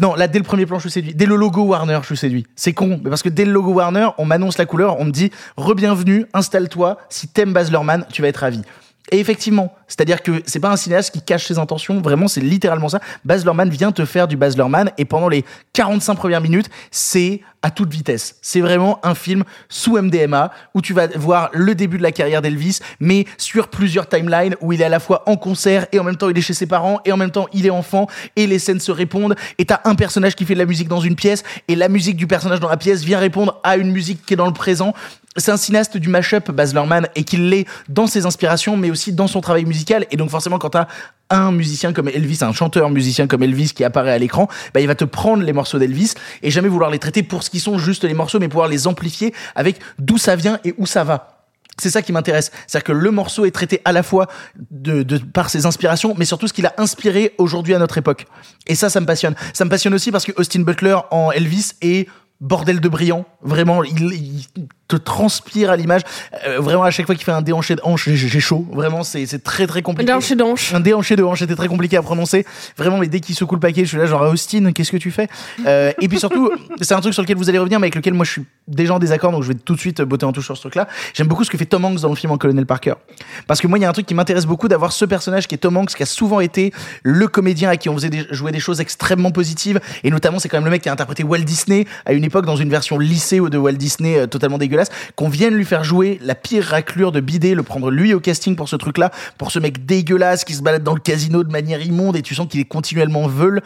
[SPEAKER 8] Non, là, dès le premier plan, je suis séduit. Dès le logo Warner, je suis séduit. C'est con, mais parce que dès le logo Warner, on m'annonce la couleur, on me dit, re-bienvenue, installe-toi, si t'aimes Baz Luhrmann, tu vas être ravi. Et effectivement, c'est-à-dire que c'est pas un cinéaste qui cache ses intentions, vraiment c'est littéralement ça. Baz Luhrmann vient te faire du Baz Luhrmann et pendant les 45 premières minutes, c'est à toute vitesse. C'est vraiment un film sous MDMA où tu vas voir le début de la carrière d'Elvis, mais sur plusieurs timelines où il est à la fois en concert et en même temps il est chez ses parents et en même temps il est enfant et les scènes se répondent et t'as un personnage qui fait de la musique dans une pièce et la musique du personnage dans la pièce vient répondre à une musique qui est dans le présent. C'est un cinéaste du mashup, Baz Luhrmann, et qu'il l'est dans ses inspirations, mais aussi dans son travail musical. Et donc forcément, quand t'as un musicien comme Elvis, un chanteur musicien comme Elvis qui apparaît à l'écran, bah, il va te prendre les morceaux d'Elvis et jamais vouloir les traiter pour ce qu'ils sont, juste les morceaux, mais pouvoir les amplifier avec d'où ça vient et où ça va. C'est ça qui m'intéresse. C'est-à-dire que le morceau est traité à la fois de, par ses inspirations, mais surtout ce qu'il a inspiré aujourd'hui à notre époque. Et ça, ça me passionne. Ça me passionne aussi parce que Austin Butler en Elvis est bordel de brillant. Vraiment, il te transpire à l'image. Euh, vraiment, à chaque fois qu'il fait un déhanché de hanche, j'ai- chaud. Vraiment, c'est c'est très très compliqué.
[SPEAKER 10] Déhanché de hanche.
[SPEAKER 8] Un déhanché de hanche, c'était très compliqué à prononcer. Vraiment, mais dès qu'il secoue le paquet, je suis là, genre, Austin, qu'est-ce que tu fais? Euh, Et puis surtout, c'est un truc sur lequel vous allez revenir, mais avec lequel moi je suis déjà en désaccord, donc je vais tout de suite botter en touche sur ce truc-là. J'aime beaucoup ce que fait Tom Hanks dans le film en Colonel Parker. Parce que moi, il y a un truc qui m'intéresse beaucoup d'avoir ce personnage qui est Tom Hanks, qui a souvent été le comédien à qui on faisait des- jouer des choses extrêmement positives. Et notamment, c'est quand même le mec qui a interprété Walt Disney à une époque dans une version lycée de Walt Disney euh, totalement dégueulasse dégueulasse, qu'on vienne lui faire jouer la pire raclure de bidet, le prendre lui au casting pour ce truc-là, pour ce mec dégueulasse qui se balade dans le casino de manière immonde et tu sens qu'il est continuellement veule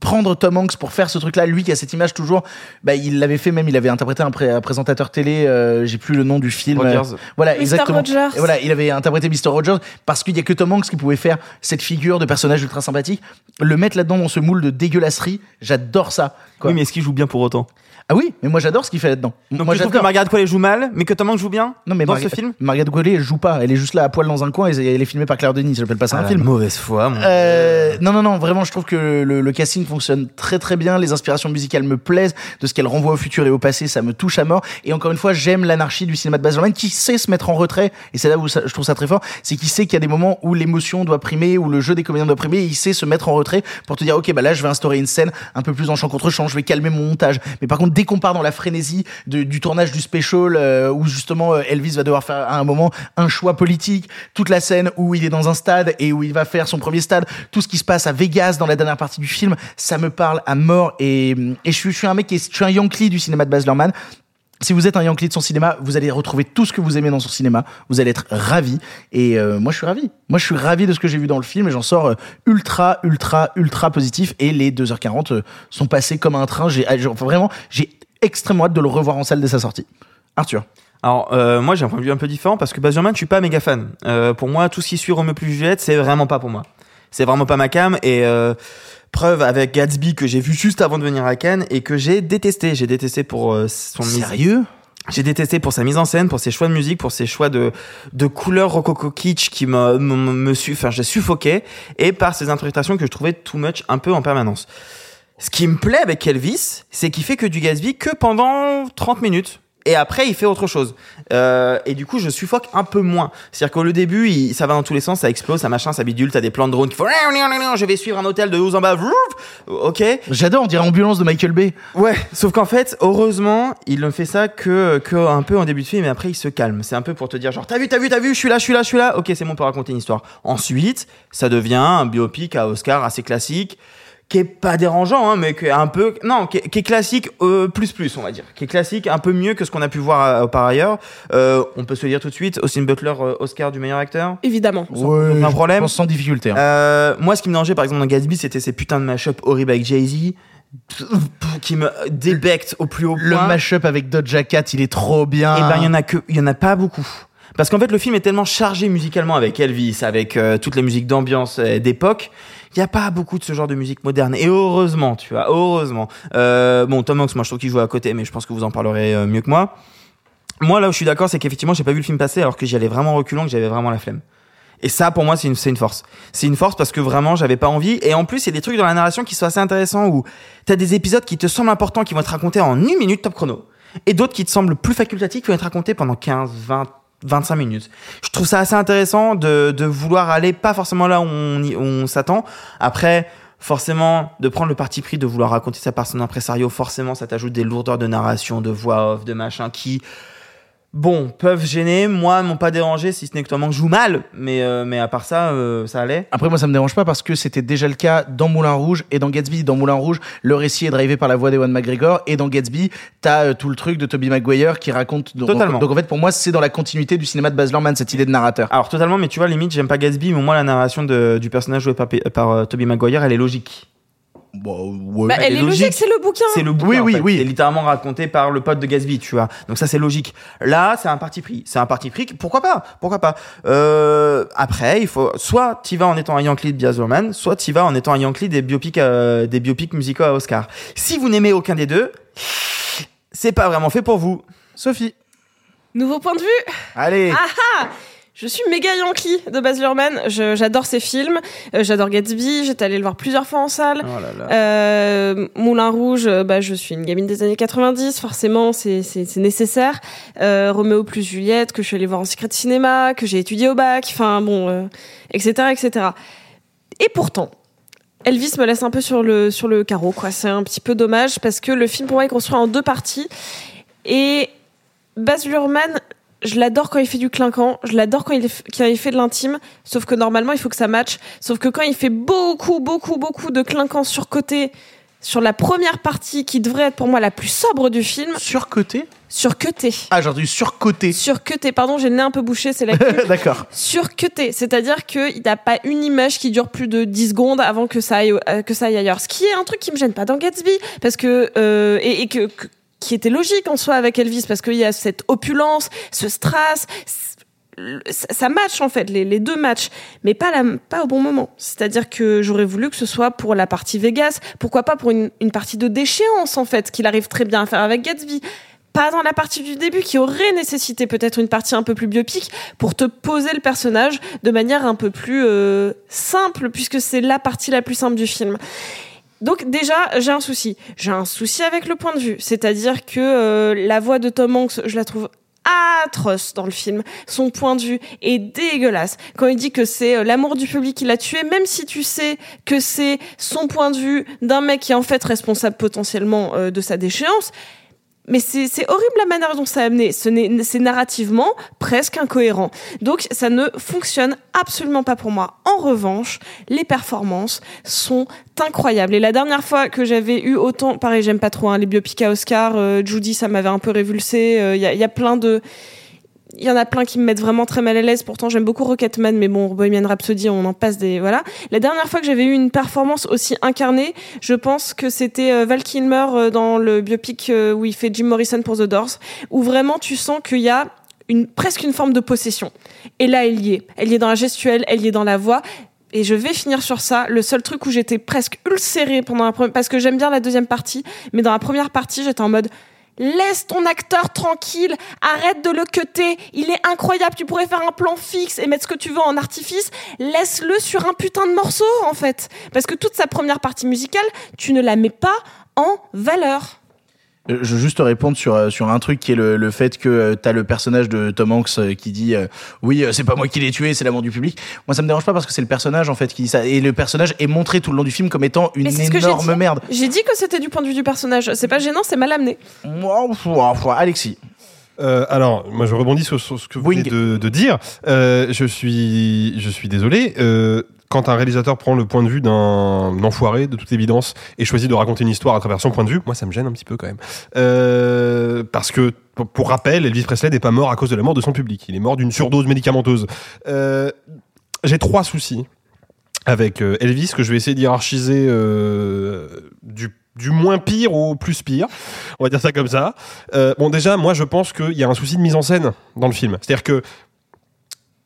[SPEAKER 8] prendre Tom Hanks pour faire ce truc-là, lui qui a cette image toujours, bah, il l'avait fait même, il avait interprété un, pré- un présentateur télé, euh, j'ai plus le nom du film.
[SPEAKER 11] Rogers.
[SPEAKER 8] voilà,
[SPEAKER 10] Mr.
[SPEAKER 8] exactement.
[SPEAKER 10] Rogers.
[SPEAKER 8] Et voilà, il avait interprété Mr. Rogers parce qu'il y a que Tom Hanks qui pouvait faire cette figure de personnage ultra sympathique. Le mettre là-dedans dans ce moule de dégueulasserie, j'adore ça. Quoi.
[SPEAKER 11] Oui, mais est-ce qu'il joue bien pour autant?
[SPEAKER 8] Ah oui, mais moi j'adore ce qu'il fait là-dedans.
[SPEAKER 11] Donc
[SPEAKER 8] moi
[SPEAKER 11] tu trouves que Margaret Qualley joue mal, mais que Tom Hanks joue bien
[SPEAKER 8] non, mais
[SPEAKER 11] dans
[SPEAKER 8] Marga-
[SPEAKER 11] ce film?
[SPEAKER 8] Margaret Qualley, elle joue pas, elle est juste là à poil dans un coin et elle est filmée par Claire Denis, j'appelle pas ça
[SPEAKER 11] Ah,
[SPEAKER 8] un
[SPEAKER 11] la
[SPEAKER 8] film.
[SPEAKER 11] Mauvaise foi, mon
[SPEAKER 8] Euh, non, non, non, vraiment, je trouve que le, le casting fonctionne très très bien. Les inspirations musicales me plaisent. De ce qu'elle renvoie au futur et au passé, ça me touche à mort. Et encore une fois, j'aime l'anarchie du cinéma de Baz Luhrmann qui sait se mettre en retrait. Et c'est là où ça- je trouve ça très fort. C'est qu'il sait qu'il y a des moments où l'émotion doit primer, où le jeu des comédiens doit primer. Et il sait se mettre en retrait pour te dire, ok, bah là, je vais instaurer une scène un peu plus en champ contre champ. Je vais calmer mon montage. Mais par contre, dès qu'on part dans la frénésie du tournage du special, euh, où justement euh, Elvis va devoir faire à un moment un choix politique, toute la scène où il est dans un stade et où il va faire son premier stade, tout ce qui se passe à Vegas dans la dernière partie du film, ça me parle à mort. Et, et je, suis, je suis un mec qui est, je suis un Yankee du cinéma de Baz Luhrmann. Si vous êtes un Yankee de son cinéma, vous allez retrouver tout ce que vous aimez dans son cinéma. Vous allez être ravi. Et euh, moi, je suis ravi. Moi, je suis ravi de ce que j'ai vu dans le film j'en sors euh, ultra, ultra, ultra positif. Et les 2h40 euh, sont passés comme un train. J'ai, enfin, vraiment, j'ai extrêmement hâte de le revoir en salle dès sa sortie. Arthur.
[SPEAKER 11] Alors moi j'ai un point de vue un peu différent parce que Luhrmann je suis pas méga fan. Pour moi tout ce qui suit Romeo plus Juliette c'est vraiment pas pour moi. C'est vraiment pas ma cam et preuve avec Gatsby que j'ai vu juste avant de venir à Cannes et que j'ai détesté. J'ai détesté pour euh, son mise.
[SPEAKER 8] Sérieux?
[SPEAKER 11] J'ai détesté pour sa mise en scène, pour ses choix de musique, pour ses choix de, de couleurs rococo kitsch qui me, me, me enfin, et par ses interprétations que je trouvais too much un peu en permanence. Ce qui me plaît avec Elvis, c'est qu'il fait que du Gatsby que pendant 30 minutes. Et après, il fait autre chose. Euh, et du coup, je suffoque un peu moins. C'est-à-dire qu'au début, il, ça va dans tous les sens, ça explose, ça machin, ça bidule, t'as des plans de drone qui font je vais suivre un hôtel de haut en bas. Ok.
[SPEAKER 8] J'adore, on dirait ambulance de Michael Bay.
[SPEAKER 11] Ouais, sauf qu'en fait, heureusement, il ne fait ça que, que un peu en début de film, et après il se calme. C'est un peu pour te dire genre t'as vu, t'as vu, t'as vu, je suis là, je suis là, je suis là. Ok, c'est bon, on peut raconter une histoire. Ensuite, ça devient un biopic à Oscar assez classique, qui est pas dérangeant, hein, mais qui est un peu, non, qui est, qui est classique euh, plus plus, on va dire, qui est classique, un peu mieux que ce qu'on a pu voir euh, par ailleurs. Euh, on peut se le dire tout de suite, Austin Butler, euh, Oscar du meilleur acteur?
[SPEAKER 10] Évidemment.
[SPEAKER 8] Ouais,
[SPEAKER 11] aucun
[SPEAKER 8] je
[SPEAKER 11] problème.
[SPEAKER 8] pense sans difficulté. hein.
[SPEAKER 11] Euh, moi, ce qui me dérangeait, par exemple, dans Gatsby, c'était ces putains de mash-up horribles avec Jay-Z, qui me débectent au plus haut
[SPEAKER 8] Le
[SPEAKER 11] point.
[SPEAKER 8] mash-up avec Doja Cat, il est trop bien.
[SPEAKER 11] Et ben, il y en a que, il y en a pas beaucoup. Parce qu'en fait, le film est tellement chargé musicalement avec Elvis, avec euh, toutes les musiques d'ambiance euh, d'époque. Il n'y a pas beaucoup de ce genre de musique moderne. Et heureusement, tu vois, heureusement. Euh, bon, Tom Hanks, moi, je trouve qu'il joue à côté, mais je pense que vous en parlerez euh, mieux que moi. Moi, là où je suis d'accord, c'est qu'effectivement, j'ai pas vu le film passer alors que j'y allais vraiment reculant, que j'avais vraiment la flemme. Et ça, pour moi, c'est une, une force. C'est une force parce que vraiment, j'avais pas envie. Et en plus, il y a des trucs dans la narration qui sont assez intéressants où t'as des épisodes qui te semblent importants, qui vont être racontés en une minute top chrono. Et d'autres qui te semblent plus facultatifs, qui vont être racontés pendant 15, 20, 25 minutes. Je trouve ça assez intéressant de, de vouloir aller pas forcément là où on, y- on s'attend. Après, forcément, de prendre le parti pris de vouloir raconter ça par son impresario, forcément, ça t'ajoute des lourdeurs de narration, de voix off, de machin qui, bon, peuvent gêner. Moi, m'ont pas dérangé, si ce n'est que Tom Hanks joue mal. Mais, euh, mais à part ça, euh, ça allait.
[SPEAKER 8] Après, moi, ça me dérange pas parce que c'était déjà le cas dans Moulin Rouge et dans Gatsby. Dans Moulin Rouge, le récit est drivé par la voix d'Ewan McGregor et dans Gatsby, t'as euh, tout le truc de Toby Maguire qui raconte. Donc,
[SPEAKER 11] Totalement.
[SPEAKER 8] Donc, en fait, pour moi, c'est dans la continuité du cinéma de Baz Luhrmann cette idée de narrateur.
[SPEAKER 11] Alors, totalement, mais tu vois, limite, j'aime pas Gatsby, mais moi, la narration de, du personnage joué par, par euh, Tobey Maguire, elle est logique.
[SPEAKER 10] Bah, elle est logique, c'est le bouquin.
[SPEAKER 11] C'est le bouquin.
[SPEAKER 8] Oui,
[SPEAKER 11] en
[SPEAKER 8] oui,
[SPEAKER 11] fait.
[SPEAKER 8] oui.
[SPEAKER 11] C'est littéralement raconté par le pote de Gatsby, tu vois. Donc ça, c'est logique. Là, c'est un parti pris. C'est un parti pris. Pourquoi pas Pourquoi pas euh, Après, il faut soit t'y vas en étant un Yankee de Baz Luhrmann, soit t'y vas en étant un Yankee des biopics, euh, des biopics musicaux à Oscar. Si vous n'aimez aucun des deux, c'est pas vraiment fait pour vous.
[SPEAKER 8] Sophie.
[SPEAKER 10] Nouveau point de vue.
[SPEAKER 8] Allez.
[SPEAKER 10] Ah ah je suis méga Yankee de Baz Luhrmann. J'adore ses films. Euh, J'adore Gatsby. J'étais allée le voir plusieurs fois en salle.
[SPEAKER 11] Oh là là.
[SPEAKER 10] Euh, Moulin Rouge, euh, bah, je suis une gamine des années 90, forcément, c'est nécessaire. Euh, Roméo plus Juliette, que je suis allée voir en secret de cinéma, que j'ai étudié au bac, enfin bon, euh, etc., etc. Et pourtant, Elvis me laisse un peu sur le, sur le carreau, quoi. C'est un petit peu dommage parce que le film, pour moi, est construit en deux parties. Et Baz Luhrmann, je l'adore quand il fait du clinquant, je l'adore quand il, f- quand il fait de l'intime, sauf que normalement il faut que ça matche. Sauf que quand il fait beaucoup, beaucoup, beaucoup de clinquant sur côté, sur la première partie qui devrait être pour moi la plus sobre du film.
[SPEAKER 8] Surcoté?
[SPEAKER 10] Surcuté.
[SPEAKER 8] Ah, j'ai entendu surcoté.
[SPEAKER 10] Surcuté, pardon, j'ai le nez un peu bouché, c'est la
[SPEAKER 8] D'accord.
[SPEAKER 10] Surcuté, c'est-à-dire qu'il n'y a pas une image qui dure plus de 10 secondes avant que ça aille, euh, que ça aille ailleurs. Ce qui est un truc qui me gêne pas dans Gatsby, parce que, euh, et, et que, que- qui était logique en soi avec Elvis, parce qu'il y a cette opulence, ce strass, ça match en fait les, deux matchs mais pas au bon moment. C'est-à-dire que j'aurais voulu que ce soit pour la partie Vegas pourquoi pas pour une, une partie de déchéance en fait qu'il arrive très bien à faire avec Gatsby. Pas dans la partie du début qui aurait nécessité peut-être une partie un peu plus biopique pour te poser le personnage de manière un peu plus euh, simple puisque c'est la partie la plus simple du film donc déjà, j'ai un souci. J'ai un souci avec le point de vue. C'est-à-dire que euh, la voix de Tom Hanks, je la trouve atroce dans le film. Son point de vue est dégueulasse. Quand il dit que c'est euh, l'amour du public qui l'a tué, même si tu sais que c'est son point de vue d'un mec qui est en fait responsable potentiellement euh, de sa déchéance, mais c'est horrible la manière dont ça a amené. C'est narrativement presque incohérent. Donc ça ne fonctionne absolument pas pour moi. En revanche, les performances sont incroyables. Et la dernière fois que j'avais eu autant, pareil, j'aime pas trop hein, les biopics à Oscar. euh, Judy, ça m'avait un peu révulsé. Euh, il y a plein de il y en a plein qui me mettent vraiment très mal à l'aise. Pourtant, j'aime beaucoup Rocketman, mais bon, Bohemian Rhapsody, on en passe des voilà. La dernière fois que j'avais eu une performance aussi incarnée, je pense que c'était euh, Val Kilmer euh, dans le biopic euh, où il fait Jim Morrison pour The Doors, où vraiment tu sens qu'il y a une presque une forme de possession. Et là, elle y est. Elle y est dans la gestuelle, elle y est dans la voix. Et je vais finir sur ça. Le seul truc où j'étais presque ulcérée pendant la première, parce que j'aime bien la deuxième partie, mais dans la première partie, j'étais en mode, Laisse ton acteur tranquille, arrête de le cutter, il est incroyable, tu pourrais faire un plan fixe et mettre ce que tu veux en artifice, laisse-le sur un putain de morceau en fait. Parce que toute sa première partie musicale, tu ne la mets pas en valeur.
[SPEAKER 8] Euh, Je veux juste te répondre sur, euh, sur un truc qui est le, le fait que euh, t'as le personnage de Tom Hanks qui dit euh, oui c'est pas moi qui l'ai tué c'est l'amour du public moi ça me dérange pas parce que c'est le personnage en fait qui dit ça et le personnage est montré tout le long du film comme étant une
[SPEAKER 10] j'ai
[SPEAKER 8] énorme merde
[SPEAKER 10] J'ai dit que c'était du point de vue du personnage, c'est pas gênant, c'est mal amené.
[SPEAKER 8] Alexis
[SPEAKER 9] Euh, alors, moi, je rebondis sur, sur ce que vous venez de, de dire. Euh, je suis, je suis désolé. Euh, quand un réalisateur prend le point de vue d'un enfoiré, de toute évidence, et choisit de raconter une histoire à travers son point de vue, moi, ça me gêne un petit peu quand même. Euh, parce que, pour, rappel, Elvis Presley n'est pas mort à cause de la mort de son public. Il est mort d'une surdose médicamenteuse. Euh, J'ai trois soucis avec euh, Elvis que je vais essayer d'hierarchiser du moins pire au plus pire, on va dire ça comme ça. Bon, déjà, moi, je pense qu'il y a un souci de mise en scène dans le film. C'est-à-dire que,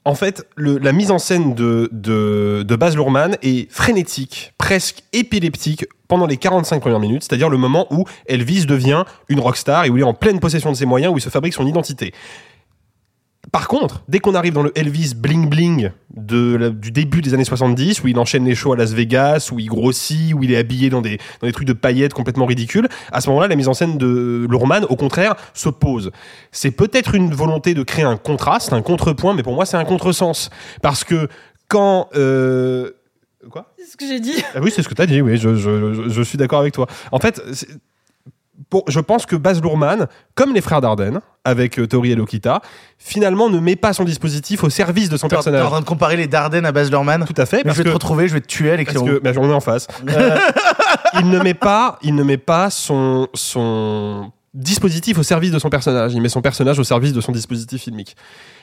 [SPEAKER 9] en fait, la mise en scène de, de, de Baz Luhrmann est frénétique, presque épileptique pendant les 45 premières minutes, c'est-à-dire le moment où Elvis devient une rockstar et où il est en pleine possession de ses moyens, où il se fabrique son identité. Par contre, dès qu'on arrive dans le Elvis bling bling de la- du début des années 70, où il enchaîne les shows à Las Vegas, où il grossit, où il est habillé dans des, dans des trucs de paillettes complètement ridicules, à ce moment-là, la mise en scène de Lourman, au contraire, se pose. C'est peut-être une volonté de créer un contraste, un contrepoint, mais pour moi, c'est un contresens. Parce que quand... euh, Quoi?
[SPEAKER 10] C'est ce que j'ai dit.
[SPEAKER 9] ah oui, c'est ce que tu as dit, oui, je, je- je- je suis d'accord avec toi. En fait, pour- je pense que Baz Luhrmann, comme les frères Dardenne, avec euh, Tori et Lokita, finalement ne met pas son dispositif au service de son personnage.
[SPEAKER 8] t'es en train de comparer les Dardennes à Baz Luhrmann
[SPEAKER 9] Tout à fait.
[SPEAKER 8] mais
[SPEAKER 9] parce
[SPEAKER 8] je vais
[SPEAKER 9] que-
[SPEAKER 8] te retrouver je vais te tuer Alexis
[SPEAKER 9] parce que, bah, on est en face. Euh, il ne met pas, il ne met pas son, son dispositif au service de son personnage. Il met son personnage au service de son dispositif filmique.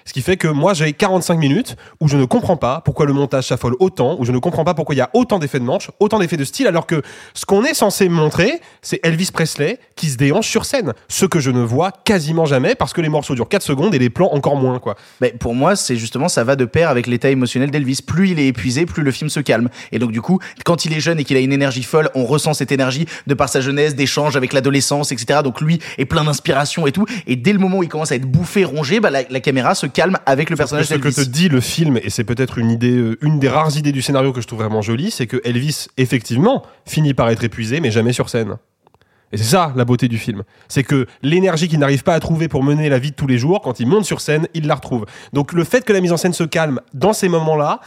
[SPEAKER 9] Ce qui fait que moi, j'ai 45 minutes où je ne comprends pas pourquoi le montage s'affole autant, où je ne comprends pas pourquoi il y a autant d'effets de manche, autant d'effets de style, alors que ce qu'on est censé montrer, c'est Elvis Presley qui se déhanche sur scène. Ce que je ne vois quasiment jamais parce que les morceaux durent 4 secondes et les plans encore moins, quoi.
[SPEAKER 8] Mais pour moi, c'est justement ça va de pair avec l'état émotionnel d'Elvis. Plus il est épuisé, plus le film se calme. Et donc du coup, quand il est jeune et qu'il a une énergie folle, on ressent cette énergie de par sa jeunesse, d'échange avec l'adolescence, etc. Donc lui est plein d'inspiration et tout. Et dès le moment où il commence à être bouffé, rongé, bah, la, la caméra se calme avec le personnage
[SPEAKER 9] ce que
[SPEAKER 8] d'Elvis.
[SPEAKER 9] te dit le film, et c'est peut-être une idée, euh, une des rares idées du scénario que je trouve vraiment jolie, c'est que Elvis, effectivement, finit par être épuisé, mais jamais sur scène. Et c'est ça la beauté du film. C'est que l'énergie qu'il n'arrive pas à trouver pour mener la vie de tous les jours, quand il monte sur scène, il la retrouve. Donc le fait que la mise en scène se calme dans ces moments-là,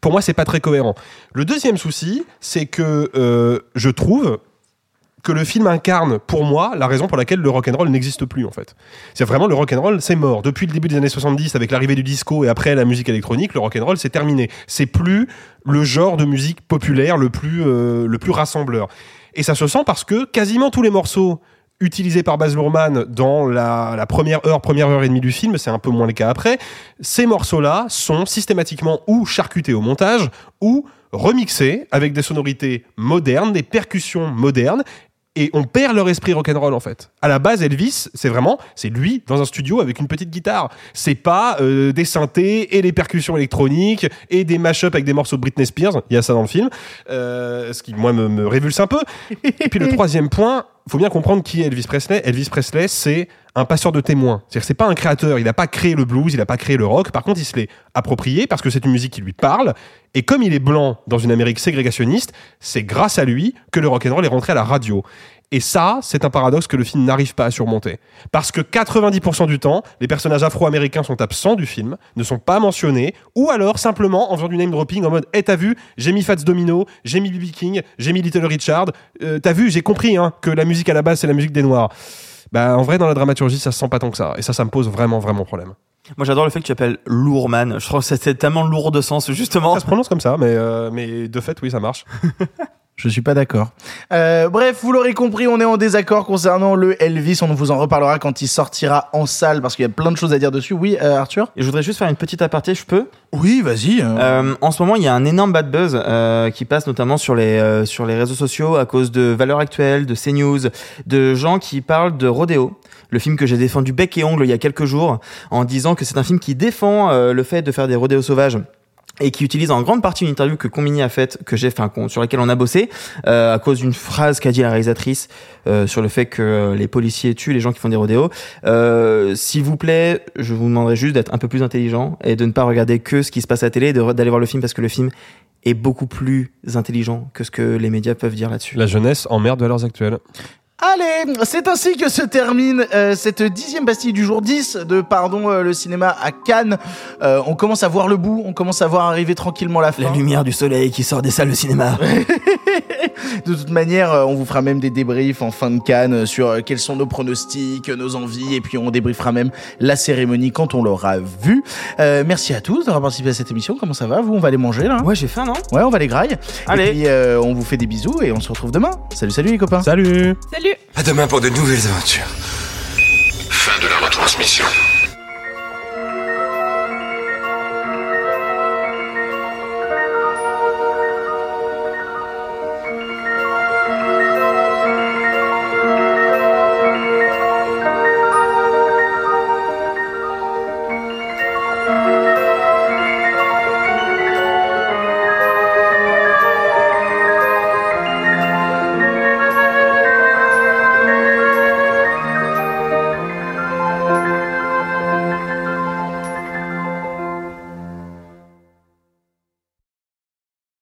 [SPEAKER 9] pour moi, c'est pas très cohérent. Le deuxième souci, c'est que euh, je trouve que le film incarne pour moi la raison pour laquelle le rock and roll n'existe plus en fait. C'est vraiment le rock and roll, c'est mort. Depuis le début des années 70 avec l'arrivée du disco et après la musique électronique, le rock and roll c'est terminé. C'est plus le genre de musique populaire le plus euh, le plus rassembleur. Et ça se sent parce que quasiment tous les morceaux utilisés par Baz Luhrmann dans la première heure, première heure et demie du film, c'est un peu moins le cas après, ces morceaux-là sont systématiquement ou charcutés au montage ou remixés avec des sonorités modernes, des percussions modernes et on perd leur esprit rock'n'roll en fait. À la base, Elvis, c'est vraiment, c'est lui dans un studio avec une petite guitare. C'est pas euh, des synthés et des percussions électroniques et des mash-up avec des morceaux de Britney Spears. Il y a ça dans le film, euh, ce qui moi me, me révulse un peu. Et puis le troisième point, faut bien comprendre qui est Elvis Presley. Elvis Presley, c'est un passeur de témoins. C'est-à-dire c'est pas un créateur. Il n'a pas créé le blues, il n'a pas créé le rock. Par contre, il se l'est approprié parce que c'est une musique qui lui parle. Et comme il est blanc dans une Amérique ségrégationniste, c'est grâce à lui que le rock and roll est rentré à la radio. Et ça, c'est un paradoxe que le film n'arrive pas à surmonter. Parce que 90% du temps, les personnages afro-américains sont absents du film, ne sont pas mentionnés, ou alors simplement en faisant du name dropping en mode Eh, t'as vu, j'ai mis Fats Domino, j'ai mis B.B. King, j'ai mis Little Richard, euh, t'as vu, j'ai compris hein, que la musique à la base, c'est la musique des Noirs. Bah, en vrai, dans la dramaturgie, ça se sent pas tant que ça. Et ça, ça me pose vraiment, vraiment problème.
[SPEAKER 11] Moi, j'adore le fait que tu appelles Lourman. Je trouve que c'est tellement lourd de sens, justement.
[SPEAKER 9] Ça se prononce comme ça, mais, euh, mais de fait, oui, ça marche.
[SPEAKER 8] Je suis pas d'accord. Euh, bref, vous l'aurez compris, on est en désaccord concernant le Elvis. On vous en reparlera quand il sortira en salle parce qu'il y a plein de choses à dire dessus. Oui, euh, Arthur?
[SPEAKER 11] Et je voudrais juste faire une petite aparté, je peux?
[SPEAKER 8] Oui, vas-y.
[SPEAKER 11] Euh, en ce moment, il y a un énorme bad buzz euh, qui passe notamment sur les euh, sur les réseaux sociaux à cause de Valeurs Actuelles, de CNews, de gens qui parlent de Rodeo, le film que j'ai défendu bec et ongle il y a quelques jours, en disant que c'est un film qui défend euh, le fait de faire des rodéos sauvages et qui utilise en grande partie une interview que Combini a faite, que j'ai, enfin, sur laquelle on a bossé, euh, à cause d'une phrase qu'a dit la réalisatrice euh, sur le fait que euh, les policiers tuent les gens qui font des rodéos. Euh, S'il vous plaît, je vous demanderai juste d'être un peu plus intelligent et de ne pas regarder que ce qui se passe à la télé, d'aller voir le film parce que le film est beaucoup plus intelligent que ce que les médias peuvent dire là-dessus.
[SPEAKER 9] La jeunesse emmerde valeurs actuelles.
[SPEAKER 8] Allez, c'est ainsi que se termine euh, cette dixième Bastille du jour 10 de Pardon euh, le cinéma à Cannes. Euh, on commence à voir le bout, on commence à voir arriver tranquillement la fin.
[SPEAKER 11] La lumière du soleil qui sort des salles de cinéma.
[SPEAKER 8] De toute manière, euh, on vous fera même des débriefs en fin de Cannes euh, sur euh, quels sont nos pronostics, nos envies, et puis on débriefera même la cérémonie quand on l'aura vue. Euh, merci à tous d'avoir participé à cette émission. Comment ça va Vous, on va aller manger là
[SPEAKER 11] Ouais, j'ai faim, non?
[SPEAKER 8] Ouais, on va les graille.
[SPEAKER 11] Allez.
[SPEAKER 8] Et puis, euh, on vous fait des bisous et on se retrouve demain. Salut, salut les copains.
[SPEAKER 9] Salut
[SPEAKER 10] Salut
[SPEAKER 7] À demain pour de nouvelles aventures. Fin de la retransmission.